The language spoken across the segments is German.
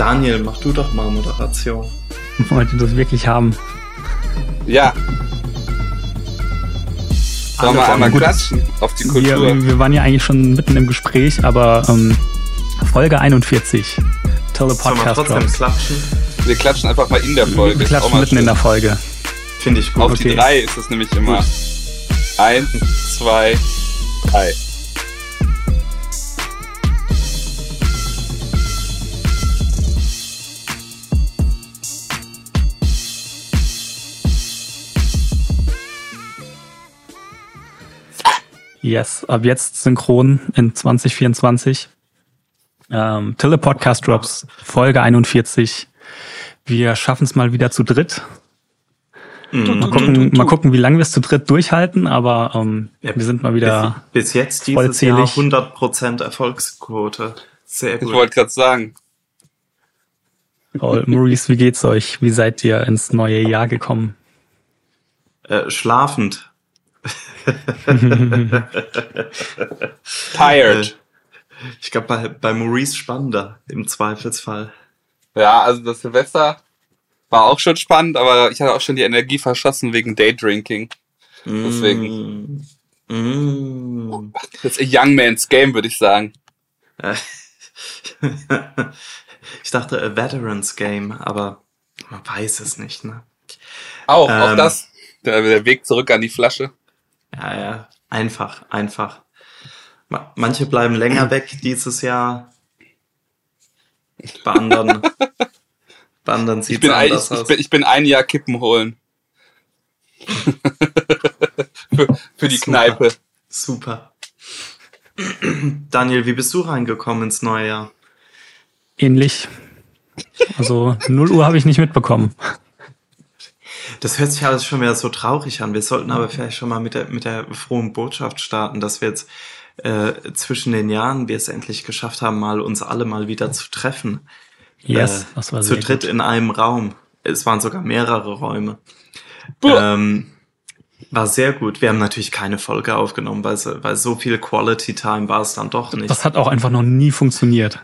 Daniel, mach du doch mal Moderation. Wollt ihr das wirklich haben? Ja. Sollen wir einmal klatschen auf die Kultur? Wir, wir, waren ja eigentlich schon mitten im Gespräch, aber ähm, Folge 41. Telepodcast Sollen wir trotzdem klatschen? Wir klatschen einfach mal in der Folge. Wir klatschen mitten schön. in der Folge. Finde ich gut. Auf okay. die drei ist es nämlich immer. Gut. Eins, zwei, drei. Yes, ab jetzt synchron in 2024. Ähm, Tille Podcast Drops, Folge 41. Wir schaffen es mal wieder zu dritt. Mhm. Mal, gucken, mal gucken, wie lange wir es zu dritt durchhalten, aber ähm, ja, wir sind mal wieder. Bis, bis jetzt dieses vollzählig. Jahr 100% Erfolgsquote. Sehr gut. Ich wollte gerade sagen. Paul, Maurice, wie geht's euch? Wie seid ihr ins neue Jahr gekommen? Äh, schlafend. Tired. Ich glaube, bei, bei Maurice spannender im Zweifelsfall. Ja, also das Silvester war auch schon spannend, aber ich hatte auch schon die Energie verschossen wegen Daydrinking. Deswegen. Mm. Mm. Das ist a young man's game, würde ich sagen. ich dachte a veteran's game, aber man weiß es nicht, ne? Auch, ähm, auch das. Der, der Weg zurück an die Flasche. Ja, ja, einfach, einfach. Manche bleiben länger weg dieses Jahr. Bei anderen, bei anderen sieht es anders ich, aus. Ich bin, ich bin ein Jahr Kippen holen. für, für die Super. Kneipe. Super. Daniel, wie bist du reingekommen ins neue Jahr? Ähnlich. Also 0 Uhr habe ich nicht mitbekommen. Das hört sich alles schon wieder so traurig an. Wir sollten aber vielleicht schon mal mit der, mit der frohen Botschaft starten, dass wir jetzt äh, zwischen den Jahren wir es endlich geschafft haben, mal uns alle mal wieder zu treffen. Yes, äh, das war Zu dritt gut. in einem Raum. Es waren sogar mehrere Räume. Ähm, war sehr gut. Wir haben natürlich keine Folge aufgenommen, weil, weil so viel Quality Time war es dann doch nicht. Das hat auch einfach noch nie funktioniert.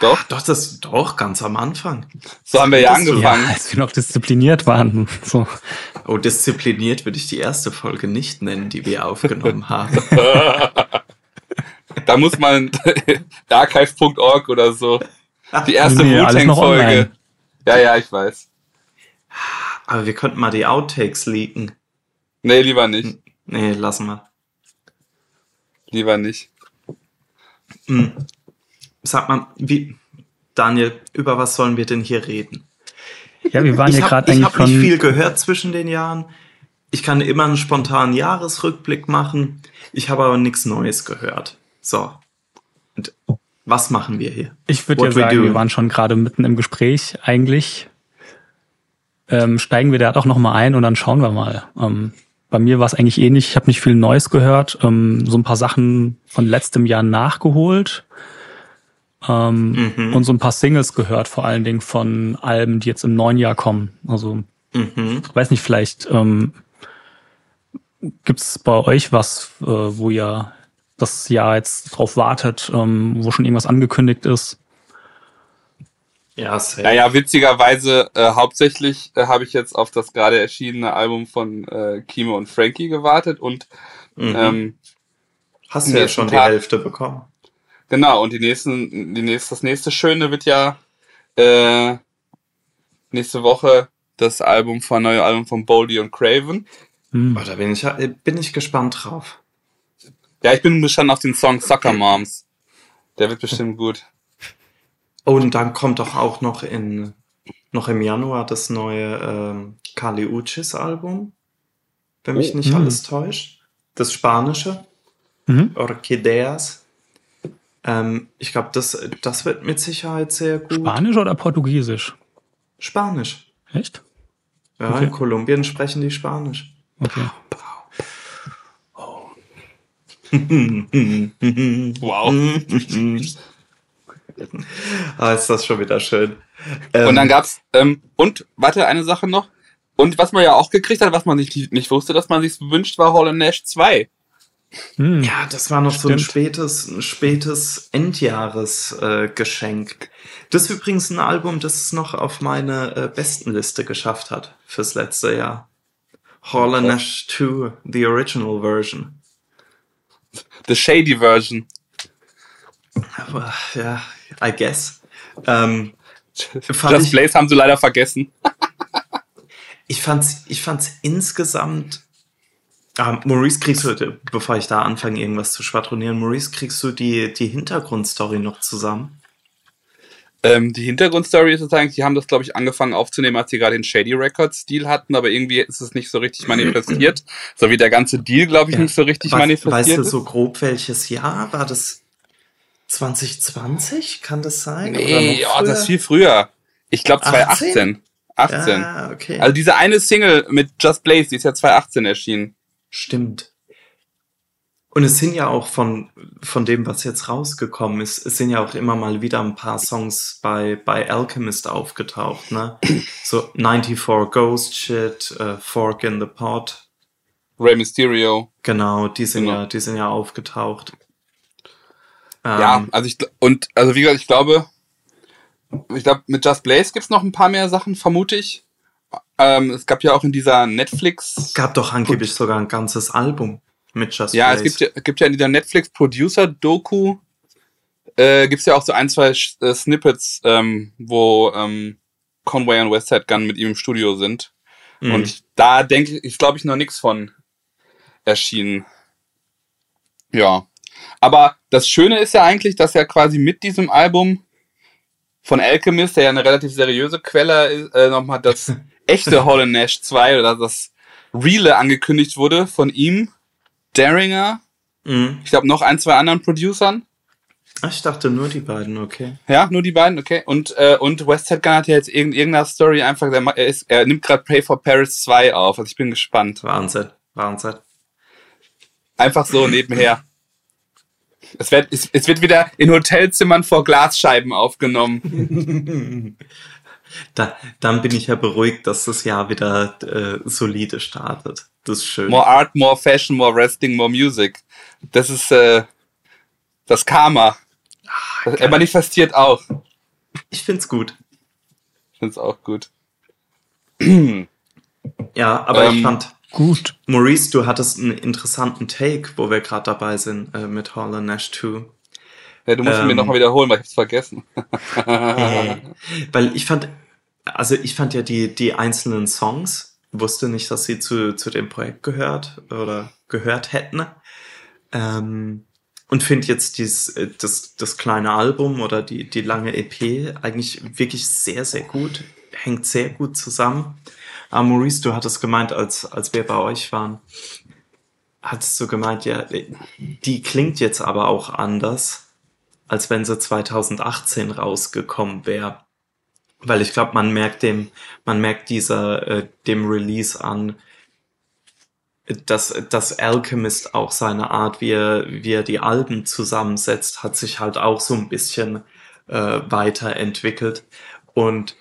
Doch? Ach, doch, das doch ganz am Anfang. So haben wir ja angefangen. Ja, als wir noch diszipliniert waren. So. Oh, diszipliniert würde ich die erste Folge nicht nennen, die wir aufgenommen haben. da muss man archive.org oder so. Die erste nee, Wu-Tang-Folge. Ja, ja, ich weiß. Aber wir könnten mal die Outtakes leaken. Nee, lieber nicht. Nee, lassen wir. Lieber nicht. Hm. Sag mal, wie, Daniel, über was sollen wir denn hier reden? Ja, wir waren ich ja gerade eigentlich Ich habe nicht viel gehört zwischen den Jahren. Ich kann immer einen spontanen Jahresrückblick machen. Ich habe aber nichts Neues gehört. So. Und was machen wir hier? Ich würde ja sagen, wir waren schon gerade mitten im Gespräch eigentlich. Ähm, steigen wir da doch noch mal ein und dann schauen wir mal. Ähm, bei mir war es eigentlich ähnlich. Ich habe nicht viel Neues gehört. Ähm, so ein paar Sachen von letztem Jahr nachgeholt. Ähm, mhm. Und so ein paar Singles gehört, vor allen Dingen von Alben, die jetzt im neuen Jahr kommen. Also, mhm. ich weiß nicht, vielleicht ähm, gibt es bei euch was, äh, wo ihr das Jahr jetzt drauf wartet, ähm, wo schon irgendwas angekündigt ist? Ja, safe. Naja, witzigerweise äh, hauptsächlich äh, habe ich jetzt auf das gerade erschienene Album von äh, Kimo und Frankie gewartet und mhm. ähm, hast du ja schon die Hälfte bekommen. Genau, und die nächsten, die nächste, das nächste Schöne wird ja äh, nächste Woche das Album von neue Album von Boldy und Craven. Hm. Oh, da bin ich, bin ich gespannt drauf. Ja, ich bin gespannt auf den Song Soccer Moms. Der wird bestimmt gut. Oh, und dann kommt doch auch noch in noch im Januar das neue ähm, Kali Uchis Album, wenn mich oh, nicht mh. alles täuscht. Das Spanische. Mhm. Orchideas. Ähm, ich glaube, das, das wird mit Sicherheit sehr gut. Spanisch oder Portugiesisch? Spanisch. Echt? Ja, okay. in Kolumbien sprechen die Spanisch. Okay. Oh. wow. ah, ist das schon wieder schön. Ähm, und dann gab's, ähm, und, warte, eine Sache noch. Und was man ja auch gekriegt hat, was man nicht, nicht wusste, dass man sich wünscht, war Hollow Nash 2. Hm. Ja, das war noch Stimmt. so ein spätes, ein spätes Endjahresgeschenk. Äh, das ist übrigens ein Album, das es noch auf meine äh, Bestenliste geschafft hat fürs letzte Jahr. Hall and Nash 2, the original version. The shady version. Aber, ja, I guess. Ähm, das Blaze haben sie leider vergessen. ich fand's, ich fand's insgesamt. Ah, Maurice, kriegst du, bevor ich da anfange, irgendwas zu schwadronieren, Maurice, kriegst du die, die Hintergrundstory noch zusammen? Ähm, die Hintergrundstory ist sozusagen, die haben das, glaube ich, angefangen aufzunehmen, als sie gerade den Shady Records Deal hatten, aber irgendwie ist es nicht so richtig manifestiert. so wie der ganze Deal, glaube ich, ja. nicht so richtig Was, manifestiert. Weißt du so grob welches Jahr? War das 2020? Kann das sein? Nee, ja, das ist viel früher. Ich glaube 2018. 18. Ja, okay. Also diese eine Single mit Just Blaze, die ist ja 2018 erschienen. Stimmt. Und es sind ja auch von, von dem, was jetzt rausgekommen ist, es sind ja auch immer mal wieder ein paar Songs bei, bei Alchemist aufgetaucht, ne? So 94 Ghost Shit, uh, Fork in the Pot. Rey Mysterio. Genau, die sind genau. ja, die sind ja aufgetaucht. Ja, ähm, also ich, und, also wie gesagt, ich glaube, ich glaube, mit Just Blaze gibt's noch ein paar mehr Sachen, vermute ich. Ähm, es gab ja auch in dieser Netflix. Es gab doch angeblich sogar ein ganzes Album mit Just Ja, Blaze. es gibt ja, gibt ja in dieser Netflix-Producer-Doku, äh, gibt's ja auch so ein, zwei äh, Snippets, ähm, wo ähm, Conway und Westside Gun mit ihm im Studio sind. Mhm. Und da denke ich, glaube ich noch nichts von erschienen. Ja. Aber das Schöne ist ja eigentlich, dass er quasi mit diesem Album von Alchemist, der ja eine relativ seriöse Quelle ist, äh, nochmal das echte Hall Nash 2 oder das Reale angekündigt wurde von ihm, Daringer, mhm. ich glaube noch ein, zwei anderen Producern. Ach, ich dachte nur die beiden, okay. Ja, nur die beiden, okay. Und, äh, und Westside Gun hat ja jetzt in irgendeiner Story einfach, er, ist, er nimmt gerade Pray for Paris 2 auf, also ich bin gespannt. Wahnsinn, Wahnsinn. Einfach so nebenher. Es wird, es, es wird wieder in Hotelzimmern vor Glasscheiben aufgenommen. da, dann bin ich ja beruhigt, dass das Jahr wieder äh, solide startet. Das ist schön. More Art, more Fashion, more Wrestling, more Music. Das ist äh, das Karma. Ah, er manifestiert auch. Ich find's gut. Ich find's auch gut. ja, aber ähm, ich fand Gut. Maurice, du hattest einen interessanten Take, wo wir gerade dabei sind äh, mit Hall Nash 2. Ja, du musst ähm, mir nochmal wiederholen, weil ich hab's vergessen. äh, weil ich fand, also ich fand ja die, die einzelnen Songs, wusste nicht, dass sie zu, zu dem Projekt gehört oder gehört hätten. Ähm, und finde jetzt dieses, äh, das, das kleine Album oder die, die lange EP eigentlich wirklich sehr, sehr gut. Hängt sehr gut zusammen. Ah, Maurice, du hattest gemeint, als, als wir bei euch waren, hattest du gemeint, ja, die klingt jetzt aber auch anders, als wenn sie 2018 rausgekommen wäre. Weil ich glaube, man merkt dem, man merkt dieser, äh, dem Release an, dass, dass Alchemist auch seine Art, wie er, wie er die Alben zusammensetzt, hat sich halt auch so ein bisschen äh, weiterentwickelt. Und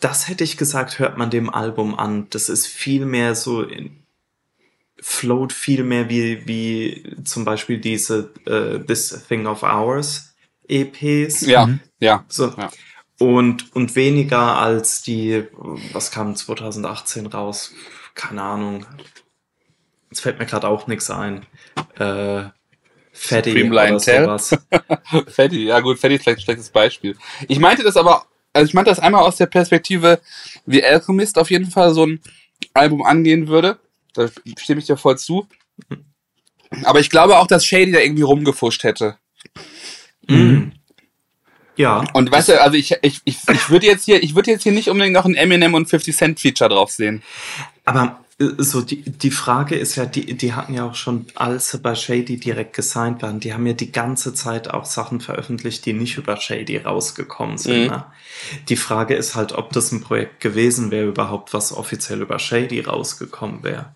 das hätte ich gesagt, hört man dem Album an. Das ist viel mehr so, in, float viel mehr wie, wie zum Beispiel diese uh, This Thing of Ours EPs. Ja, mhm. ja. So. Ja. Und, und weniger als die, was kam 2018 raus? Keine Ahnung. Jetzt fällt mir gerade auch nichts ein. Äh, Fatty oder sowas. Fatty, ja gut, Fatty ist vielleicht ein schlechtes Beispiel. Ich meinte das aber also ich meinte das einmal aus der Perspektive, wie Alchemist auf jeden Fall so ein Album angehen würde. Da stimme ich dir voll zu. Aber ich glaube auch, dass Shady da irgendwie rumgefuscht hätte. Mhm. Ja. Und weißt du, also ich, ich, ich, ich würde jetzt hier, ich würde jetzt hier nicht unbedingt noch ein Eminem und 50 Cent Feature drauf sehen. Aber so die, die Frage ist ja, die, die hatten ja auch schon, als sie bei Shady direkt gesigned waren, die haben ja die ganze Zeit auch Sachen veröffentlicht, die nicht über Shady rausgekommen sind. Mhm. Ne? Die Frage ist halt, ob das ein Projekt gewesen wäre, überhaupt was offiziell über Shady rausgekommen wäre.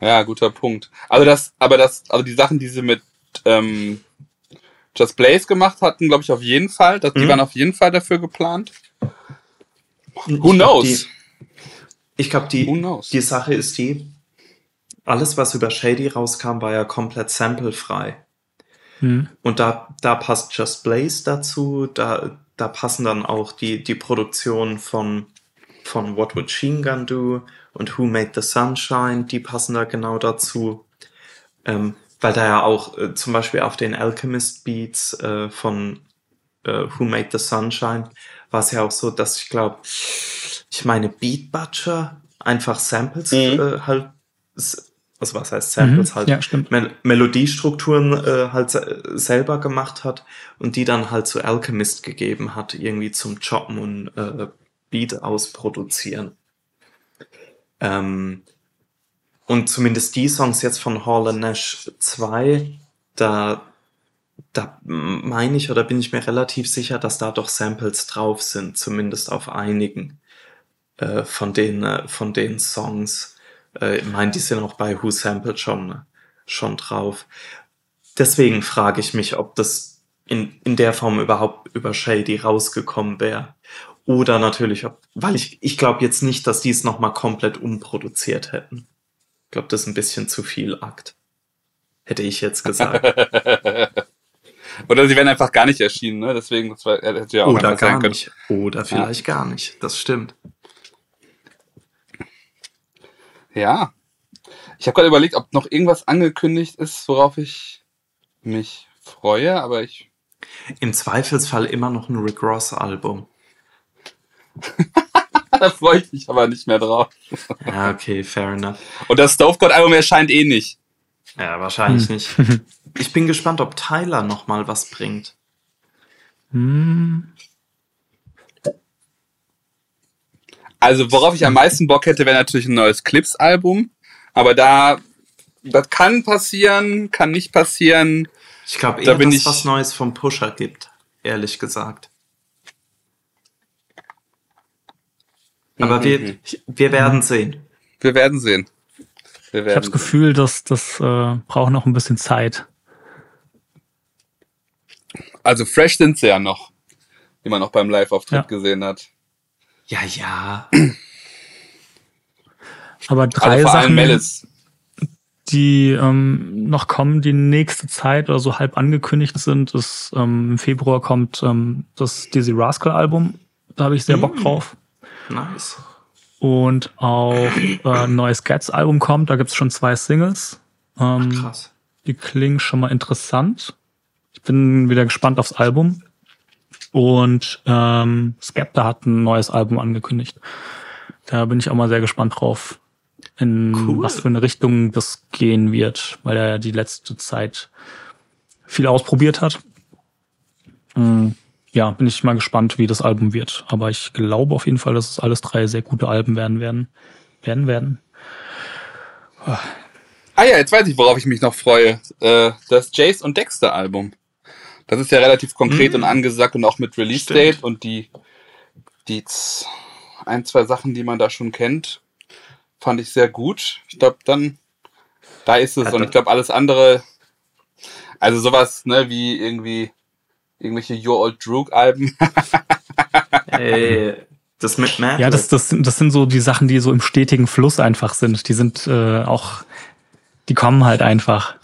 Ja, guter Punkt. Also das, aber das, also die Sachen, die sie mit ähm, Just Blaze gemacht hatten, glaube ich auf jeden Fall. Das, die mhm. waren auf jeden Fall dafür geplant. Who knows? Ich glaube, die, die Sache ist die, alles, was über Shady rauskam, war ja komplett samplefrei. Mhm. Und da, da passt Just Blaze dazu, da, da passen dann auch die, die Produktionen von, von What Would Sheen Gun Do und Who Made the Sunshine, die passen da genau dazu. Ähm, weil da ja auch äh, zum Beispiel auf den Alchemist Beats äh, von äh, Who Made the Sunshine war es ja auch so, dass ich glaube, ich meine Beat Butcher einfach Samples mhm. äh, halt, also was heißt Samples mhm, halt, ja, Mel Melodiestrukturen äh, halt selber gemacht hat und die dann halt zu Alchemist gegeben hat, irgendwie zum Choppen und äh, Beat ausproduzieren. Ähm, und zumindest die Songs jetzt von Hall Nash 2, da, da meine ich oder bin ich mir relativ sicher, dass da doch Samples drauf sind, zumindest auf einigen äh, von, den, äh, von den Songs. Äh, ich meine, die sind auch bei Who Sampled schon, schon drauf. Deswegen frage ich mich, ob das in, in der Form überhaupt über Shady rausgekommen wäre. Oder natürlich, ob, weil ich, ich glaube jetzt nicht, dass die es nochmal komplett umproduziert hätten glaube, das ist ein bisschen zu viel Akt. Hätte ich jetzt gesagt. Oder sie wären einfach gar nicht erschienen, ne? Deswegen, das war, hätte ja auch Oder gar nicht. Oder vielleicht ja. gar nicht. Das stimmt. Ja. Ich habe gerade überlegt, ob noch irgendwas angekündigt ist, worauf ich mich freue, aber ich. Im Zweifelsfall immer noch ein Rick Ross Album. da freue ich mich aber nicht mehr drauf. Ja, okay, fair enough. Und das Stove God Album erscheint eh nicht. Ja, wahrscheinlich hm. nicht. Ich bin gespannt, ob Tyler noch mal was bringt. Hm. Also, worauf ich am meisten Bock hätte, wäre natürlich ein neues Clips-Album. Aber da, das kann passieren, kann nicht passieren. Ich glaube eher, da dass es was Neues vom Pusher gibt, ehrlich gesagt. Aber mhm. wir, mhm. wir werden sehen. Wir werden sehen. Wir werden ich habe das Gefühl, dass das äh, braucht noch ein bisschen Zeit. Also fresh sind sie ja noch, wie man noch beim Live-Auftritt ja. gesehen hat. Ja, ja. Aber drei also Sachen, die ähm, noch kommen, die nächste Zeit oder so halb angekündigt sind, ist ähm, im Februar kommt ähm, das Dizzy Rascal Album. Da habe ich sehr Bock mm. drauf. Nice. Und auch äh, ein neues Cats-Album kommt, da gibt's schon zwei Singles. Ähm, Ach, krass. Die klingen schon mal interessant. Ich bin wieder gespannt aufs Album. Und ähm, Skepta hat ein neues Album angekündigt. Da bin ich auch mal sehr gespannt drauf, in cool. was für eine Richtung das gehen wird, weil er die letzte Zeit viel ausprobiert hat. Mhm ja, bin ich mal gespannt, wie das Album wird. Aber ich glaube auf jeden Fall, dass es alles drei sehr gute Alben werden werden. Werden werden. Oh. Ah ja, jetzt weiß ich, worauf ich mich noch freue. Äh, das Jace und Dexter Album. Das ist ja relativ konkret mhm. und angesagt und auch mit Release Date und die, die ein, zwei Sachen, die man da schon kennt, fand ich sehr gut. Ich glaube, dann, da ist es. und ich glaube, alles andere, also sowas, ne, wie irgendwie irgendwelche Your Old Droog Alben. Ey, das mit Matt. Ja, das, das, das sind so die Sachen, die so im stetigen Fluss einfach sind. Die sind äh, auch, die kommen halt einfach.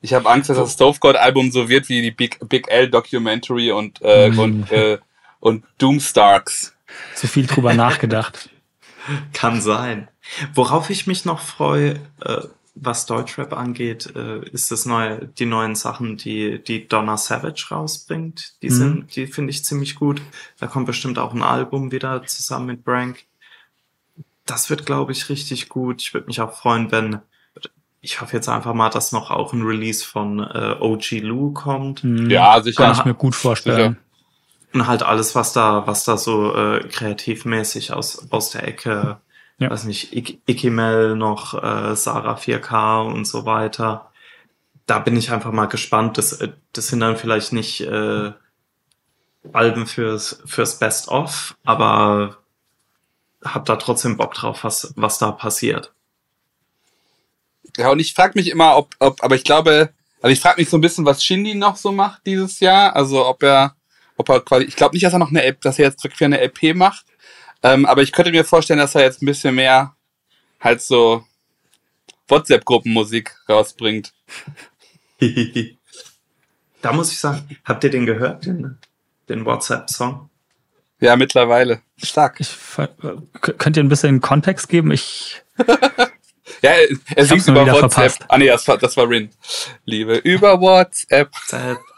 Ich habe Angst, dass das Stove God Album so wird wie die Big, Big L Documentary und, äh, mhm. und, äh, und Doomstarks. Zu viel drüber nachgedacht. Kann sein. Worauf ich mich noch freue, äh, was Deutschrap angeht, äh, ist das neue, die neuen Sachen, die, die Donna Savage rausbringt. Die mhm. sind, die finde ich ziemlich gut. Da kommt bestimmt auch ein Album wieder zusammen mit Brank. Das wird, glaube ich, richtig gut. Ich würde mich auch freuen, wenn, ich hoffe jetzt einfach mal, dass noch auch ein Release von äh, OG Lou kommt. Mhm. Ja, sicher. Kann ich mir gut vorstellen. Sicher. Und halt alles, was da, was da so äh, kreativmäßig aus, aus der Ecke ja. weiß nicht, Ik Ikimel noch, äh, Sarah 4K und so weiter. Da bin ich einfach mal gespannt. Das, äh, das sind dann vielleicht nicht äh, Alben fürs, fürs Best-of, aber hab da trotzdem Bock drauf, was, was da passiert. Ja, und ich frage mich immer, ob, ob, aber ich glaube, also ich frage mich so ein bisschen, was Shindy noch so macht dieses Jahr. Also ob er, ob er quasi, ich glaube nicht, dass er noch eine, dass er jetzt wirklich eine LP macht. Ähm, aber ich könnte mir vorstellen, dass er jetzt ein bisschen mehr halt so WhatsApp-Gruppenmusik rausbringt. da muss ich sagen, habt ihr den gehört, den, den WhatsApp-Song? Ja, mittlerweile. Stark. Ich, könnt ihr ein bisschen Kontext geben? Ich. ja, er singt über WhatsApp. Verpasst. Ah, nee, das war, das war Rin. Liebe über WhatsApp.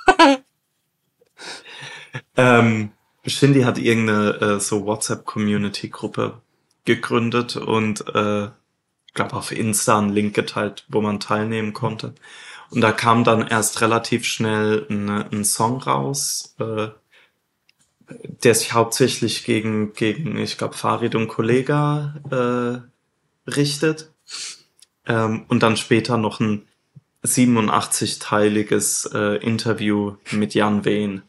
ähm, Shindy hat irgendeine äh, so WhatsApp-Community-Gruppe gegründet und äh, glaube auf Insta einen Link geteilt, wo man teilnehmen konnte. Und da kam dann erst relativ schnell ein, ein Song raus, äh, der sich hauptsächlich gegen, gegen ich glaube, Farid und Kollega äh, richtet. Ähm, und dann später noch ein 87-teiliges äh, Interview mit Jan Wehn.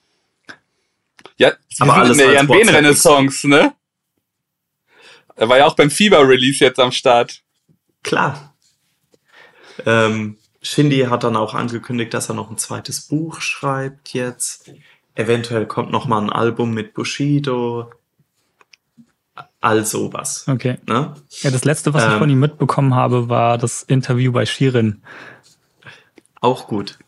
Ja, aber alles in der Jan Wehn Renaissance, ne? Er war ja auch beim Fieber-Release jetzt am Start. Klar. Ähm, Shindy hat dann auch angekündigt, dass er noch ein zweites Buch schreibt jetzt. Eventuell kommt noch mal ein Album mit Bushido. All sowas. Okay. Ne? Ja, das letzte, was ähm, ich von ihm mitbekommen habe, war das Interview bei Shirin. Auch gut.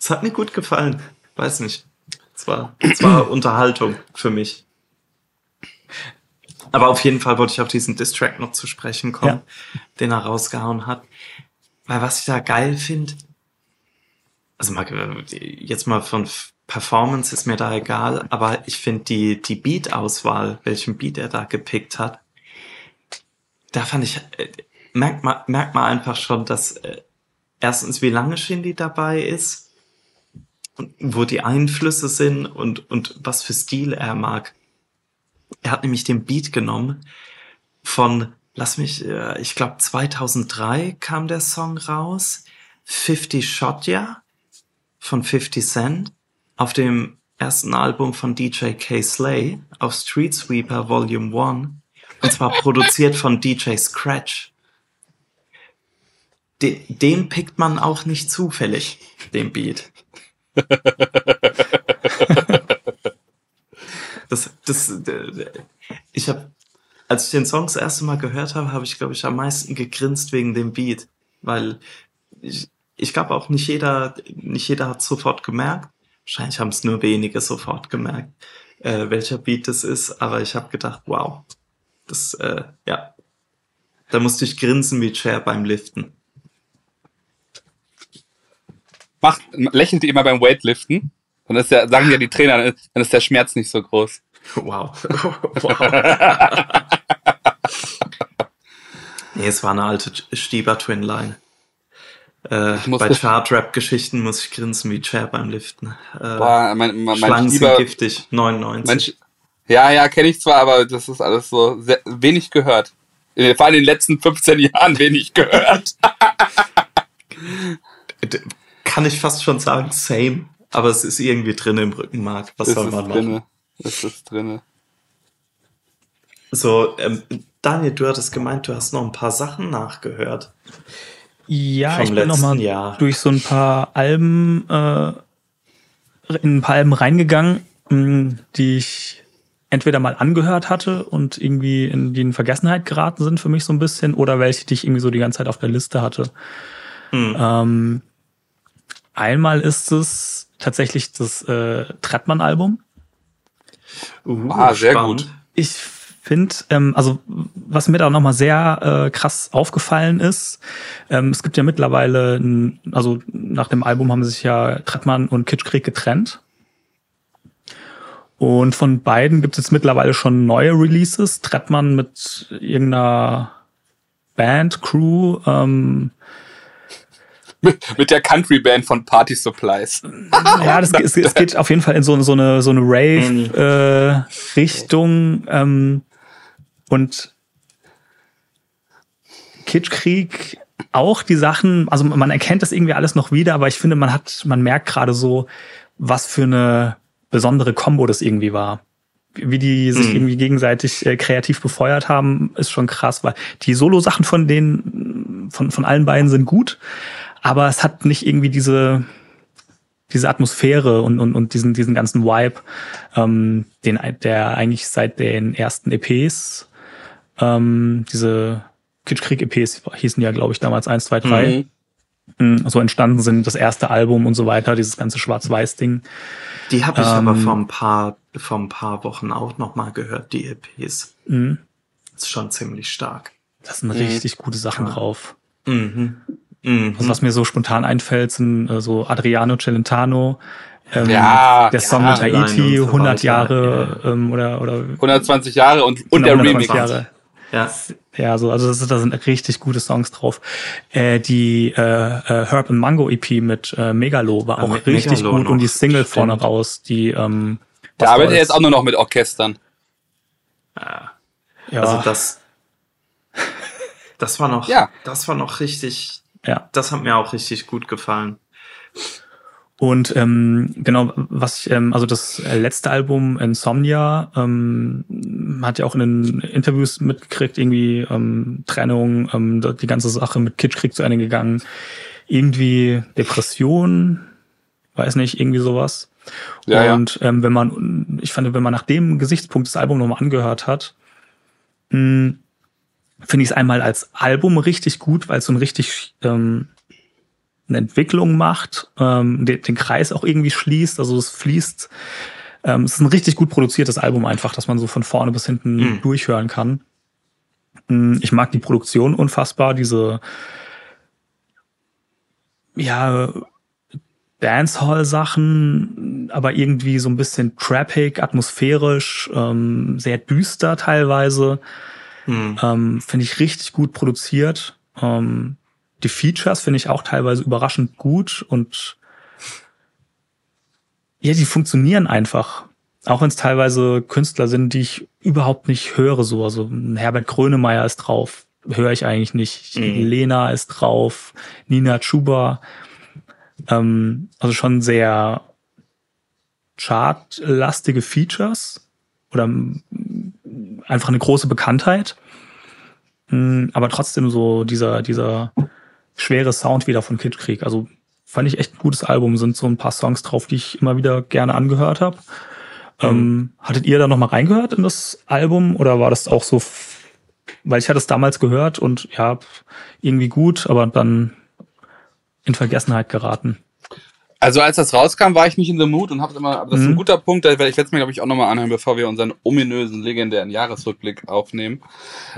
Es hat mir gut gefallen. Weiß nicht. Es war, es war Unterhaltung für mich. Aber auf jeden Fall wollte ich auf diesen Distrack noch zu sprechen kommen, ja. den er rausgehauen hat. Weil was ich da geil finde, also mal, jetzt mal von Performance ist mir da egal, aber ich finde die, die Beat-Auswahl, welchen Beat er da gepickt hat, da fand ich, äh, merkt man, merkt man einfach schon, dass äh, erstens, wie lange Shindy dabei ist, wo die Einflüsse sind und, und was für Stil er mag. Er hat nämlich den Beat genommen von, lass mich, äh, ich glaube 2003 kam der Song raus, 50 Shot Ya von 50 Cent auf dem ersten Album von DJ K. Slay auf Street Sweeper Volume 1 und zwar produziert von DJ Scratch. Den, den pickt man auch nicht zufällig, den Beat. das, das, ich habe, als ich den Song das erste Mal gehört habe, habe ich, glaube ich, am meisten gegrinst wegen dem Beat, weil ich, ich glaube auch nicht jeder, nicht jeder hat sofort gemerkt. Wahrscheinlich haben es nur wenige sofort gemerkt, äh, welcher Beat das ist, aber ich habe gedacht, wow, das, äh, ja, da musste ich grinsen wie Chair beim Liften. Macht, lächelt ihr immer beim Weightliften? Dann ist ja, sagen ja die Trainer, dann ist der Schmerz nicht so groß. Wow. wow. nee, es war eine alte Stieber Twinline. Äh, bei Chartrap-Geschichten muss ich grinsen wie Chair beim Liften. Äh, Boah, mein, mein, Schlangen Stieber, sind giftig, 99. Mein, ja, ja, kenne ich zwar, aber das ist alles so sehr, wenig gehört. Vor allem in den letzten 15 Jahren wenig gehört. Kann ich fast schon sagen, same. Aber es ist irgendwie drin im Rückenmark. Was es soll man machen? Es ist drinne. So, ähm, Daniel, du hattest gemeint, du hast noch ein paar Sachen nachgehört. Ja, ich bin nochmal durch so ein paar Alben, äh, in ein paar Alben reingegangen, mh, mm, die ich entweder mal angehört hatte und irgendwie in die in Vergessenheit geraten sind für mich so ein bisschen oder welche, die ich irgendwie so die ganze Zeit auf der Liste hatte. Mhm. Ähm, einmal ist es tatsächlich das äh, Trettmann-Album. Uh, ah, sehr spannend. gut. Ich finde, ähm, also was mir da nochmal sehr äh, krass aufgefallen ist, ähm, es gibt ja mittlerweile, ein, also nach dem Album haben sich ja Trettmann und Kitschkrieg getrennt. Und von beiden gibt es jetzt mittlerweile schon neue Releases. Trettmann mit irgendeiner Band, Crew, ähm, mit der Country Band von Party Supplies. ja, das, es, es geht auf jeden Fall in so, so eine so eine Rave äh, Richtung ähm, und Kitschkrieg auch die Sachen, also man erkennt das irgendwie alles noch wieder, aber ich finde, man hat, man merkt gerade so, was für eine besondere Combo das irgendwie war. Wie die sich mhm. irgendwie gegenseitig äh, kreativ befeuert haben, ist schon krass, weil die Solo-Sachen von denen, von, von allen beiden sind gut, aber es hat nicht irgendwie diese diese Atmosphäre und, und, und diesen, diesen ganzen Vibe, ähm, den, der eigentlich seit den ersten EPs, ähm, diese Kitschkrieg-EPs hießen ja, glaube ich, damals 1, 2, 3. Mhm. So entstanden sind das erste Album und so weiter, dieses ganze Schwarz-Weiß-Ding. Die habe ich ähm, aber vor ein paar, vor ein paar Wochen auch nochmal gehört, die EPs. Mhm. Das ist schon ziemlich stark. Das sind richtig gute Sachen ja. drauf. Mhm. Mhm. Also was mir so spontan einfällt, sind äh, so Adriano Celentano, ähm, ja, der Song ja, mit Haiti, so 100 Jahre ja. ähm, oder, oder 120 Jahre und, und der Remix. Jahre. Ja. Ja, so, also das, da sind richtig gute Songs drauf. Äh, die äh, äh, Herb and Mango EP mit äh, Megalo war auch ja, richtig Megalo gut noch. und die Single Stimmt. vorne raus, die ähm, Da arbeitet er jetzt auch nur noch mit Orchestern. Ja. ja. Also das das war noch ja. das war noch richtig ja. Das hat mir auch richtig gut gefallen. Und ähm, genau, was ich, ähm, also das letzte Album Insomnia ähm, hat ja auch in den Interviews mitgekriegt, irgendwie ähm, Trennung, ähm, die ganze Sache mit Kitschkrieg zu Ende gegangen, irgendwie Depression, weiß nicht, irgendwie sowas. Ja, und ähm, wenn man, ich fand, wenn man nach dem Gesichtspunkt das Album nochmal angehört hat, mh, finde ich es einmal als Album richtig gut, weil es so ein richtig ähm, eine Entwicklung macht, ähm, den, den Kreis auch irgendwie schließt, also es fließt. Ähm, es ist ein richtig gut produziertes Album einfach, dass man so von vorne bis hinten mhm. durchhören kann. Mm, ich mag die Produktion unfassbar, diese ja Dancehall-Sachen, aber irgendwie so ein bisschen trappig, atmosphärisch, ähm, sehr düster teilweise. Mhm. Ähm, finde ich richtig gut produziert. Ähm, die Features finde ich auch teilweise überraschend gut und ja, die funktionieren einfach. Auch wenn es teilweise Künstler sind, die ich überhaupt nicht höre, so. Also Herbert Grönemeyer ist drauf, höre ich eigentlich nicht. Mhm. Lena ist drauf, Nina Chuba. Ähm, also schon sehr chartlastige Features oder einfach eine große Bekanntheit. Mm, aber trotzdem so dieser, dieser schwere Sound wieder von Kid Krieg. Also fand ich echt ein gutes Album. Sind so ein paar Songs drauf, die ich immer wieder gerne angehört habe. Mhm. Ähm, hattet ihr da noch mal reingehört in das Album oder war das auch so? Weil ich hatte es damals gehört und ja, irgendwie gut, aber dann in Vergessenheit geraten. Also als das rauskam, war ich nicht in the mood und habe immer, aber das ist ein mhm. guter Punkt, ich werde es mir glaube ich auch nochmal anhören, bevor wir unseren ominösen, legendären Jahresrückblick aufnehmen.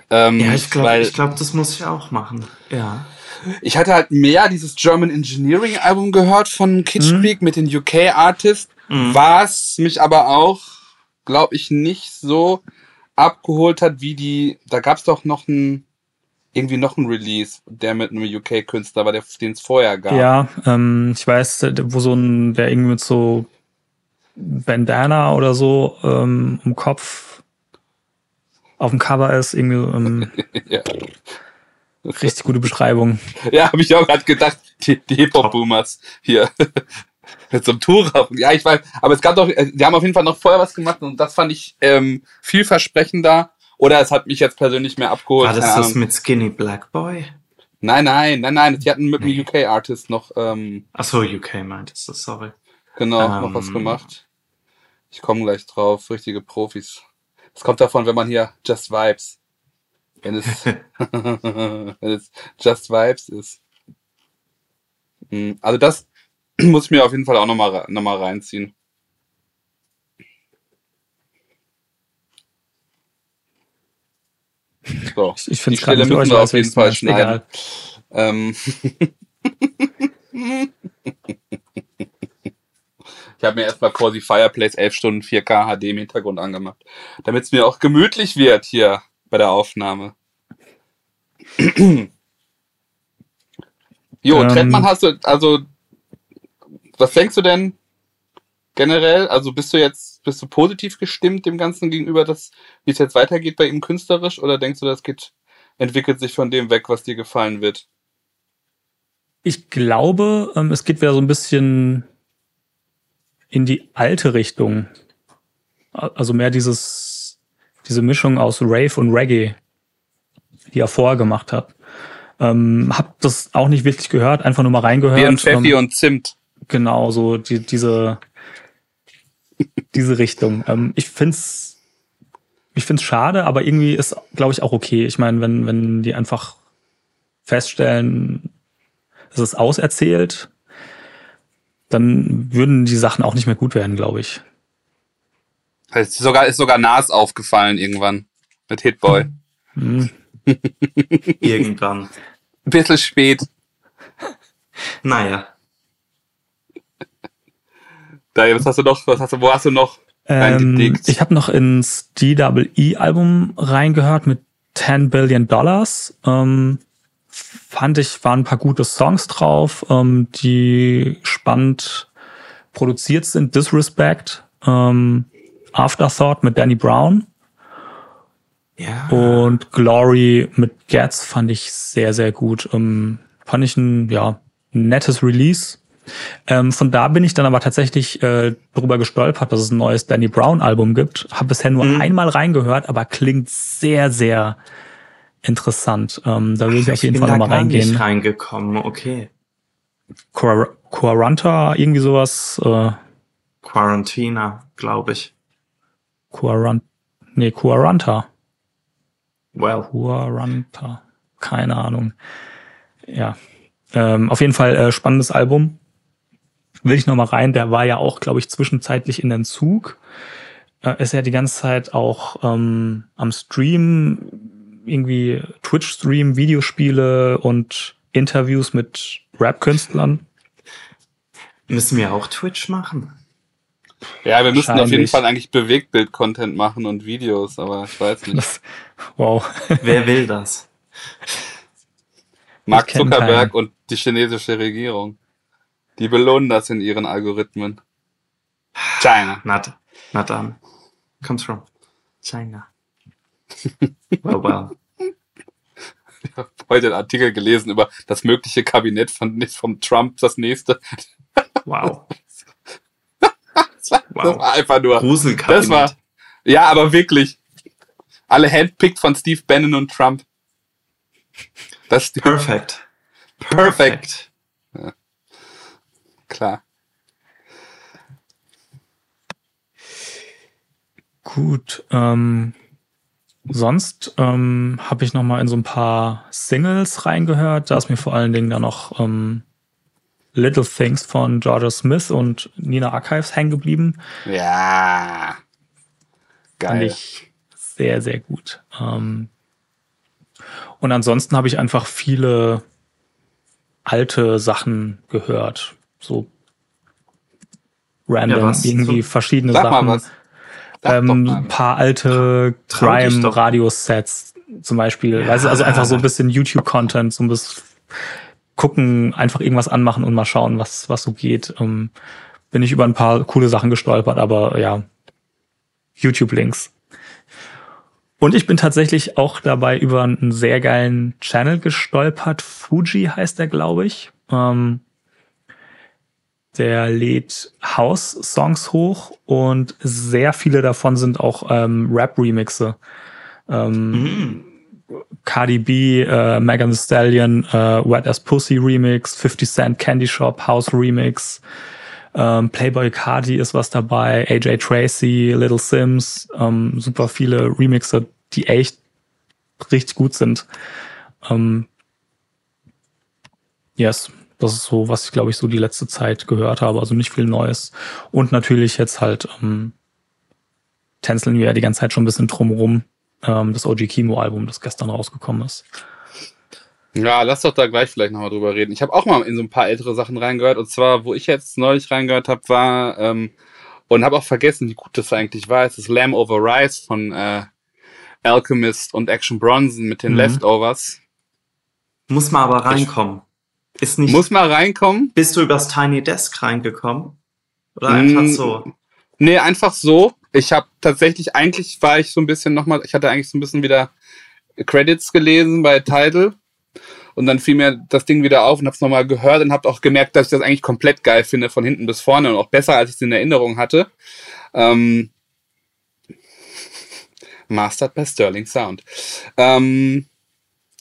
Ähm, ja, ich glaube, ich glaube, das muss ich auch machen. Ja. Ich hatte halt mehr dieses German Engineering Album gehört von Kitsch mhm. Creek mit den UK Artists, mhm. was mich aber auch, glaube ich, nicht so abgeholt hat, wie die, da gab es doch noch ein irgendwie noch ein Release, der mit einem UK-Künstler war, den es vorher gab. Ja, ähm, ich weiß, wo so ein, der irgendwie mit so Bandana oder so ähm, im Kopf auf dem Cover ist, irgendwie ähm, ja. richtig gute Beschreibung. Ja, habe ich auch gerade gedacht, die, die Hip-Hop-Boomers hier. mit so einem Tour. Ja, ich weiß, aber es gab doch, äh, die haben auf jeden Fall noch vorher was gemacht und das fand ich ähm, vielversprechender oder es hat mich jetzt persönlich mehr abgeholt. War das das mit Skinny Black Boy? Nein, nein, nein, nein. Die hatten mit einem UK-Artist noch. Ähm, Ach so, UK meintest du, sorry. Genau, ähm, noch was gemacht. Ich komme gleich drauf. Richtige Profis. Es kommt davon, wenn man hier Just Vibes. Wenn es, wenn es Just Vibes ist. Hm, also das muss ich mir auf jeden Fall auch nochmal noch mal reinziehen. So, ich, ich die Stelle müssen wir auf jeden Fall schneiden. Ähm. ich habe mir erstmal Corsi Fireplace 11 Stunden 4K HD im Hintergrund angemacht, damit es mir auch gemütlich wird hier bei der Aufnahme. jo, ähm, Trettmann hast du, also, was denkst du denn generell? Also bist du jetzt bist du positiv gestimmt dem Ganzen gegenüber, dass, wie es jetzt weitergeht bei ihm künstlerisch, oder denkst du, das geht, entwickelt sich von dem weg, was dir gefallen wird? Ich glaube, ähm, es geht wieder so ein bisschen in die alte Richtung. Also mehr dieses, diese Mischung aus Rave und Reggae, die er vorher gemacht hat. Ähm, hab das auch nicht wirklich gehört, einfach nur mal reingehört. Wie ein Pfeffi ähm, und Zimt. Genau, so die, diese, diese Richtung. Ähm, ich find's ich finde es schade, aber irgendwie ist, glaube ich, auch okay. Ich meine, wenn, wenn die einfach feststellen, es ist auserzählt, dann würden die Sachen auch nicht mehr gut werden, glaube ich. Ist sogar, ist sogar Nas aufgefallen irgendwann mit Hitboy. Mhm. irgendwann. Ein bisschen spät. Naja. Da, was hast du noch? Was hast du, wo hast du noch ähm, ich habe noch ins DWE-Album reingehört mit 10 Billion Dollars. Ähm, fand ich, waren ein paar gute Songs drauf, ähm, die spannend produziert sind. Disrespect, ähm, Afterthought mit Danny Brown. Ja. Und Glory mit Gats fand ich sehr, sehr gut. Ähm, fand ich ein, ja, nettes Release. Ähm, von da bin ich dann aber tatsächlich äh, darüber gestolpert, dass es ein neues Danny Brown Album gibt. Habe bisher nur mhm. einmal reingehört, aber klingt sehr, sehr interessant. Ähm, da will ich auf jeden Fall nochmal reingehen. Nicht reingekommen, okay. Quaranta, irgendwie sowas. Äh, Quarantina, glaube ich. Quarant, nee, Quaranta. Well. Quaranta. Keine Ahnung. Ja. Ähm, auf jeden Fall äh, spannendes Album will ich noch mal rein. Der war ja auch, glaube ich, zwischenzeitlich in Entzug. Äh, ist ja die ganze Zeit auch ähm, am Stream, irgendwie Twitch-Stream, Videospiele und Interviews mit Rap-Künstlern. Müssen wir auch Twitch machen? Ja, wir müssen auf jeden Fall eigentlich Bewegtbild-Content machen und Videos, aber ich weiß nicht. Das, wow. Wer will das? Mark Zuckerberg keinen. und die chinesische Regierung. Die belohnen das in ihren Algorithmen. China. Not, not done. Comes from China. well, well. Ich habe heute einen Artikel gelesen über das mögliche Kabinett von, von Trump, das nächste. Wow. das, war, wow. das war einfach nur. Gruselkabinett. Das war, ja, aber wirklich. Alle handpicked von Steve Bannon und Trump. Das Perfect. Perfect. Ja klar. Gut, ähm, sonst ähm, habe ich noch mal in so ein paar Singles reingehört. Da ist mir vor allen Dingen dann noch ähm, Little Things von Georgia Smith und Nina Archives hängen geblieben. Ja, geil. Fand ich sehr, sehr gut. Ähm, und ansonsten habe ich einfach viele alte Sachen gehört so random ja, irgendwie verschiedene Sachen. Ähm, ein paar alte Crime-Radio-Sets zum Beispiel. Ja. Also einfach so ein bisschen YouTube-Content, so ein bisschen gucken, einfach irgendwas anmachen und mal schauen, was, was so geht. Ähm, bin ich über ein paar coole Sachen gestolpert, aber ja, YouTube-Links. Und ich bin tatsächlich auch dabei über einen sehr geilen Channel gestolpert. Fuji heißt der, glaube ich. Ähm, der lädt House-Songs hoch und sehr viele davon sind auch ähm, Rap-Remixe. Ähm, mhm. Cardi B, äh, Megan Thee Stallion, äh, Wet as Pussy Remix, 50 Cent Candy Shop House Remix, ähm, Playboy Cardi ist was dabei, AJ Tracy, Little Sims, ähm, super viele Remixe, die echt richtig gut sind. Ähm, yes, das ist so, was ich glaube ich so die letzte Zeit gehört habe. Also nicht viel Neues. Und natürlich jetzt halt ähm, tänzeln wir ja die ganze Zeit schon ein bisschen drumrum. Ähm, das OG Kimo Album, das gestern rausgekommen ist. Ja, lass doch da gleich vielleicht nochmal drüber reden. Ich habe auch mal in so ein paar ältere Sachen reingehört. Und zwar, wo ich jetzt neulich reingehört habe, war ähm, und habe auch vergessen, wie gut das eigentlich war. Es ist Lamb Over Rice von äh, Alchemist und Action Bronson mit den mhm. Leftovers. Muss man aber reinkommen. Ist nicht. Muss mal reinkommen. Bist du übers Tiny Desk reingekommen? Oder einfach mm, so? Nee, einfach so. Ich habe tatsächlich, eigentlich war ich so ein bisschen nochmal, ich hatte eigentlich so ein bisschen wieder Credits gelesen bei Tidal. Und dann fiel mir das Ding wieder auf und hab's nochmal gehört und hab auch gemerkt, dass ich das eigentlich komplett geil finde, von hinten bis vorne und auch besser, als ich es in Erinnerung hatte. Ähm, Mastered by Sterling Sound. Ähm,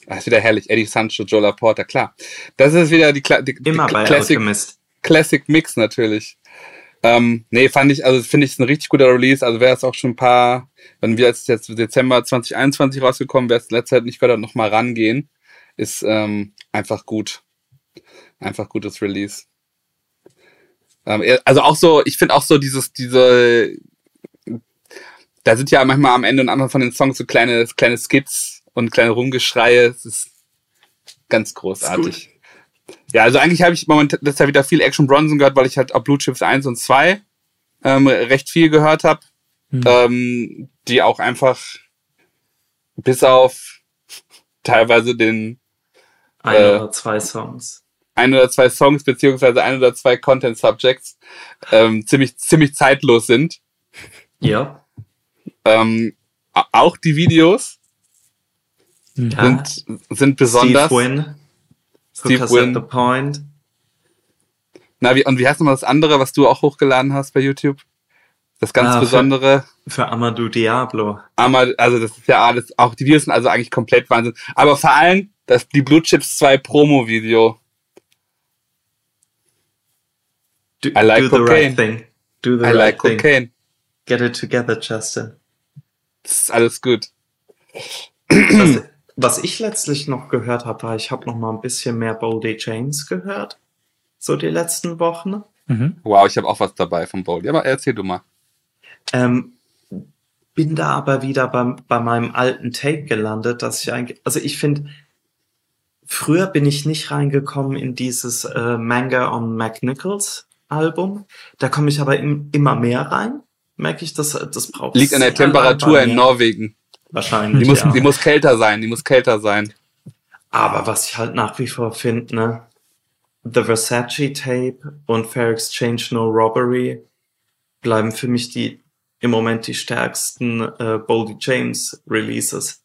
das ist wieder herrlich. Eddie Sancho, Joe Laporta, klar. Das ist wieder die, Kla die, Immer die bei Classic, Classic Mix natürlich. Ähm, nee, fand ich, also finde ich ein richtig guter Release. Also wäre es auch schon ein paar, wenn wir jetzt, jetzt Dezember 2021 rausgekommen, wäre es letzte Zeit nicht gehört, noch mal rangehen. Ist ähm, einfach gut. Einfach gutes Release. Ähm, also auch so, ich finde auch so dieses, diese, da sind ja manchmal am Ende und Anfang von den Songs so kleine, kleine Skits und kleine Rumgeschreie. Es ist ganz großartig. Ja, also eigentlich habe ich momentan das ja wieder viel Action Bronson gehört, weil ich halt auch Blue Chips 1 und 2 ähm, recht viel gehört habe. Mhm. Ähm, die auch einfach bis auf teilweise den ein äh, oder zwei Songs. Ein oder zwei Songs, beziehungsweise ein oder zwei Content Subjects ähm, ziemlich, ziemlich zeitlos sind. Ja. Ähm, auch die Videos ja. sind, sind besonders. Steve Wynn. Steve Wynn. the point. Na, wie, und wie heißt nochmal das andere, was du auch hochgeladen hast bei YouTube? Das ganz ah, Besondere. Für, für Amadou Diablo. Amadou, also das ist ja alles, auch die Videos sind also eigentlich komplett Wahnsinn. Aber vor allem das, die Blue Chips 2 Promo-Video. I like do cocaine. The right thing. Do the I right like thing. cocaine. Get it together, Justin. Das ist alles gut. Was, ich letztlich noch gehört habe, war, ich habe noch mal ein bisschen mehr Boldy James gehört. So die letzten Wochen. Mhm. Wow, ich habe auch was dabei von Boldy. Aber erzähl du mal. Ähm, bin da aber wieder bei, bei meinem alten Tape gelandet, dass ich eigentlich, also ich finde, früher bin ich nicht reingekommen in dieses äh, Manga on McNichols Album. Da komme ich aber im, immer mehr rein. Merke ich, dass das braucht. Liegt an der Temperatur in Norwegen. Wahrscheinlich. Die muss, ja. die muss kälter sein, die muss kälter sein. Aber was ich halt nach wie vor finde, ne? The Versace Tape und Fair Exchange No Robbery bleiben für mich die im Moment die stärksten äh, Boldy James Releases.